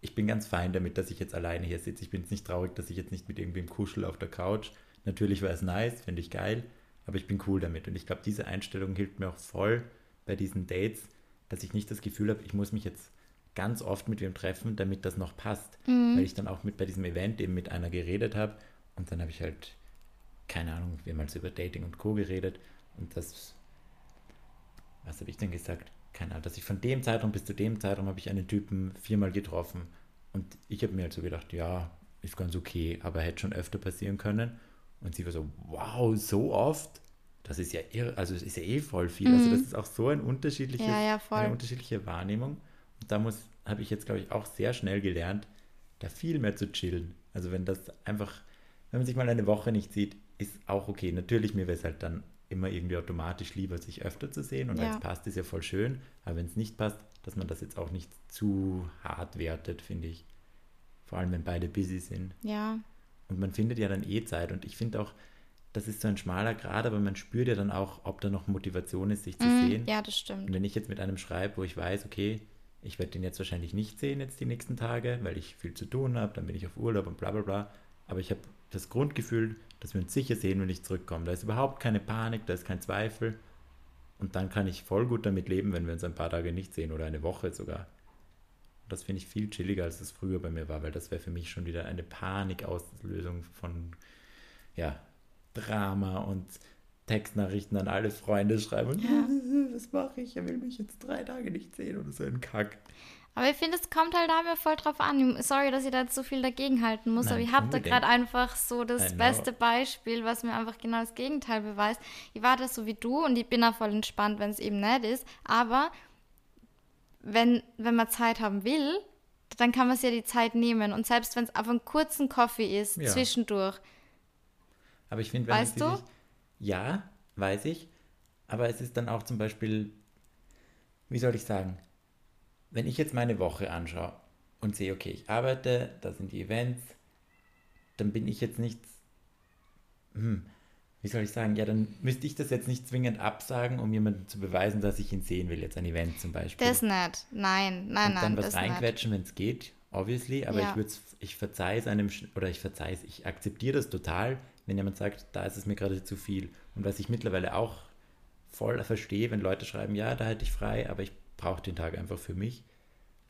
ich bin ganz fein damit, dass ich jetzt alleine hier sitze. Ich bin jetzt nicht traurig, dass ich jetzt nicht mit irgendwem kuschel auf der Couch. Natürlich war es nice, finde ich geil, aber ich bin cool damit. Und ich glaube, diese Einstellung hilft mir auch voll bei diesen Dates, dass ich nicht das Gefühl habe, ich muss mich jetzt ganz oft mit wem treffen, damit das noch passt. Mhm. Weil ich dann auch mit bei diesem Event eben mit einer geredet habe und dann habe ich halt, keine Ahnung, wir haben über Dating und Co. geredet und das, was habe ich denn gesagt? Keine Ahnung, dass ich von dem Zeitraum bis zu dem Zeitraum habe ich einen Typen viermal getroffen und ich habe mir halt so gedacht, ja, ist ganz okay, aber hätte schon öfter passieren können. Und sie war so, wow, so oft? Das ist ja irre, also es ist ja eh voll viel. Also mhm. Also das ist auch so ein unterschiedliches, ja, ja, eine unterschiedliche Wahrnehmung. Und da muss, habe ich jetzt, glaube ich, auch sehr schnell gelernt, da viel mehr zu chillen. Also wenn das einfach, wenn man sich mal eine Woche nicht sieht, ist auch okay. Natürlich, mir wäre es halt dann immer irgendwie automatisch lieber, sich öfter zu sehen. Und ja. wenn es passt, ist ja voll schön. Aber wenn es nicht passt, dass man das jetzt auch nicht zu hart wertet, finde ich. Vor allem, wenn beide busy sind. Ja. Und man findet ja dann eh Zeit. Und ich finde auch, das ist so ein schmaler Grad, aber man spürt ja dann auch, ob da noch Motivation ist, sich zu mm, sehen. Ja, das stimmt. Und wenn ich jetzt mit einem schreibe, wo ich weiß, okay, ich werde den jetzt wahrscheinlich nicht sehen jetzt die nächsten Tage, weil ich viel zu tun habe, dann bin ich auf Urlaub und bla bla bla. Aber ich habe das Grundgefühl, dass wir uns sicher sehen, wenn ich zurückkomme. Da ist überhaupt keine Panik, da ist kein Zweifel. Und dann kann ich voll gut damit leben, wenn wir uns ein paar Tage nicht sehen oder eine Woche sogar. Und das finde ich viel chilliger, als es früher bei mir war, weil das wäre für mich schon wieder eine Panikauslösung von ja, Drama und Textnachrichten an alle Freunde schreiben. Ja. Was mache ich? Er will mich jetzt drei Tage nicht sehen oder so ein Kack. Aber ich finde, es kommt halt da mir voll drauf an. Sorry, dass ich da jetzt so viel dagegenhalten muss, Nein, aber ich habe da gerade einfach so das beste Beispiel, was mir einfach genau das Gegenteil beweist. Ich war das so wie du und ich bin auch voll entspannt, wenn es eben nicht ist. Aber wenn, wenn man Zeit haben will, dann kann man sich ja die Zeit nehmen. Und selbst wenn es auf einen kurzen Kaffee ist, ja. zwischendurch. Aber ich finde, wenn weißt du? ja, weiß ich. Aber es ist dann auch zum Beispiel, wie soll ich sagen, wenn ich jetzt meine Woche anschaue und sehe, okay, ich arbeite, da sind die Events, dann bin ich jetzt nicht, hm, wie soll ich sagen, ja, dann müsste ich das jetzt nicht zwingend absagen, um jemandem zu beweisen, dass ich ihn sehen will, jetzt ein Event zum Beispiel. Das nicht, nein, nein, und nein. Dann was reinquetschen, wenn es geht, obviously, aber ja. ich würde ich verzeihe es einem, oder ich verzeihe es, ich akzeptiere das total, wenn jemand sagt, da ist es mir gerade zu viel. Und was ich mittlerweile auch voll verstehe, wenn Leute schreiben, ja, da hätte ich frei, aber ich brauche den Tag einfach für mich,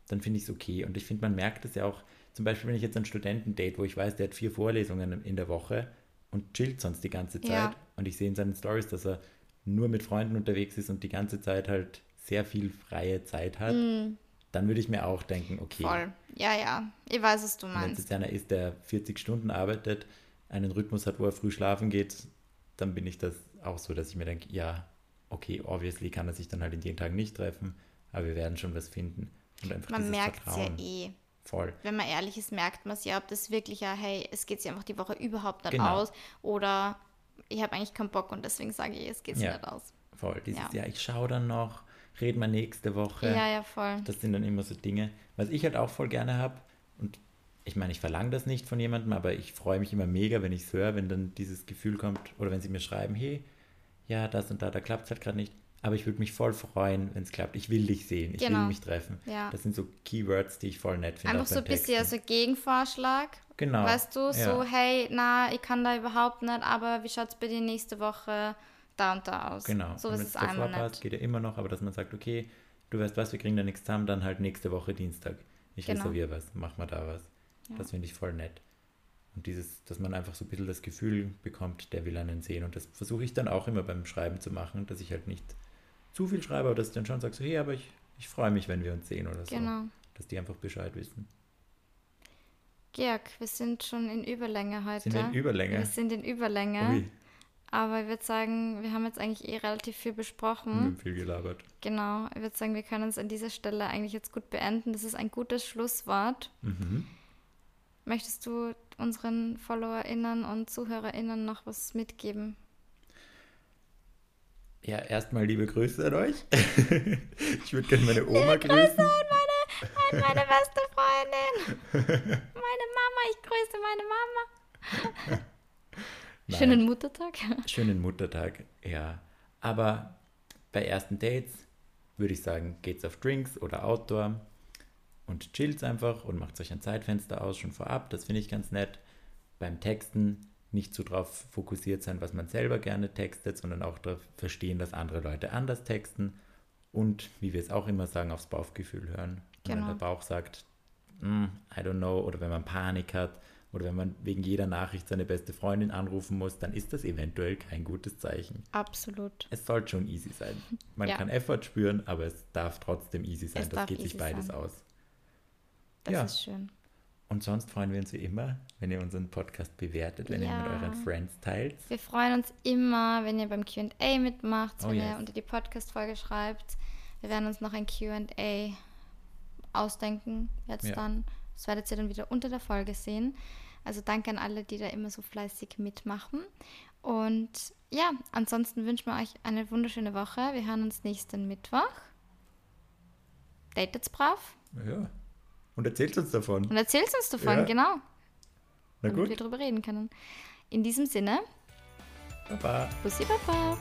dann finde ich es okay. Und ich finde, man merkt es ja auch, zum Beispiel, wenn ich jetzt ein Studentendate, wo ich weiß, der hat vier Vorlesungen in der Woche und chillt sonst die ganze Zeit ja. und ich sehe in seinen Stories, dass er nur mit Freunden unterwegs ist und die ganze Zeit halt sehr viel freie Zeit hat, mm. dann würde ich mir auch denken, okay. Voll. Ja, ja, ich weiß, was du meinst. Wenn es jetzt einer ist, der 40 Stunden arbeitet, einen Rhythmus hat, wo er früh schlafen geht, dann bin ich das auch so, dass ich mir denke, ja, okay, obviously kann er sich dann halt in den Tagen nicht treffen, aber wir werden schon was finden. Und einfach man merkt es ja eh. Voll. Wenn man ehrlich ist, merkt man es ja, ob das wirklich ja, hey, es geht sich einfach die Woche überhaupt nicht genau. aus oder ich habe eigentlich keinen Bock und deswegen sage ich, es geht ja. nicht aus. Voll. Dieses ja. Jahr, ich schaue dann noch, reden wir nächste Woche. Ja, ja, voll. Das sind dann immer so Dinge. Was ich halt auch voll gerne habe, und ich meine, ich verlange das nicht von jemandem, aber ich freue mich immer mega, wenn ich es höre, wenn dann dieses Gefühl kommt oder wenn sie mir schreiben, hey, ja, das und da, da klappt es halt gerade nicht aber ich würde mich voll freuen, wenn es klappt. Ich will dich sehen, ich genau. will mich treffen. Ja. Das sind so Keywords, die ich voll nett finde. Einfach so ein bisschen so Gegenvorschlag. Genau. Weißt du, ja. so, hey, na, ich kann da überhaupt nicht, aber wie schaut es bei dir nächste Woche da und da aus? Genau. So ist es einmal nicht. geht ja immer noch, aber dass man sagt, okay, du weißt was, wir kriegen da nichts zusammen, dann halt nächste Woche Dienstag. Ich genau. reserviere was, mach mal da was. Ja. Das finde ich voll nett. Und dieses, dass man einfach so ein bisschen das Gefühl bekommt, der will einen sehen. Und das versuche ich dann auch immer beim Schreiben zu machen, dass ich halt nicht zu viel schreibe, aber dass ich dann schon sage, so, hey, aber ich, ich freue mich, wenn wir uns sehen oder so. Genau. Dass die einfach Bescheid wissen. Georg, wir sind schon in Überlänge heute. Sind wir in Überlänge? Wir sind in Überlänge. Ui. Aber ich würde sagen, wir haben jetzt eigentlich eh relativ viel besprochen. Wir haben viel gelabert. Genau. Ich würde sagen, wir können es an dieser Stelle eigentlich jetzt gut beenden. Das ist ein gutes Schlusswort. Mhm. Möchtest du unseren FollowerInnen und ZuhörerInnen noch was mitgeben? Ja, erstmal liebe Grüße an euch. ich würde gerne meine Oma liebe grüßen. Grüße an meine, an meine beste Freundin. Meine Mama, ich grüße meine Mama. Schönen Muttertag. Schönen Muttertag, ja. Aber bei ersten Dates würde ich sagen, geht's auf Drinks oder Outdoor. und chillt einfach und macht euch ein Zeitfenster aus, schon vorab. Das finde ich ganz nett. Beim Texten nicht so darauf fokussiert sein, was man selber gerne textet, sondern auch darauf verstehen, dass andere Leute anders texten und, wie wir es auch immer sagen, aufs Bauchgefühl hören. Wenn genau. der Bauch sagt, mm, I don't know, oder wenn man Panik hat, oder wenn man wegen jeder Nachricht seine beste Freundin anrufen muss, dann ist das eventuell kein gutes Zeichen. Absolut. Es sollte schon easy sein. Man ja. kann Effort spüren, aber es darf trotzdem easy sein. Es das geht sich beides sein. aus. Das ja. ist schön. Und sonst freuen wir uns wie immer, wenn ihr unseren Podcast bewertet, wenn ja. ihr mit euren Friends teilt. Wir freuen uns immer, wenn ihr beim QA mitmacht, oh wenn yes. ihr unter die Podcast-Folge schreibt. Wir werden uns noch ein QA ausdenken, jetzt ja. dann. Das werdet ihr dann wieder unter der Folge sehen. Also danke an alle, die da immer so fleißig mitmachen. Und ja, ansonsten wünschen wir euch eine wunderschöne Woche. Wir hören uns nächsten Mittwoch. Datet's brav. Ja. Und erzählt uns davon. Und erzählt uns davon, ja. genau. Na damit gut. wir darüber reden können. In diesem Sinne. Baba. Bussi Baba.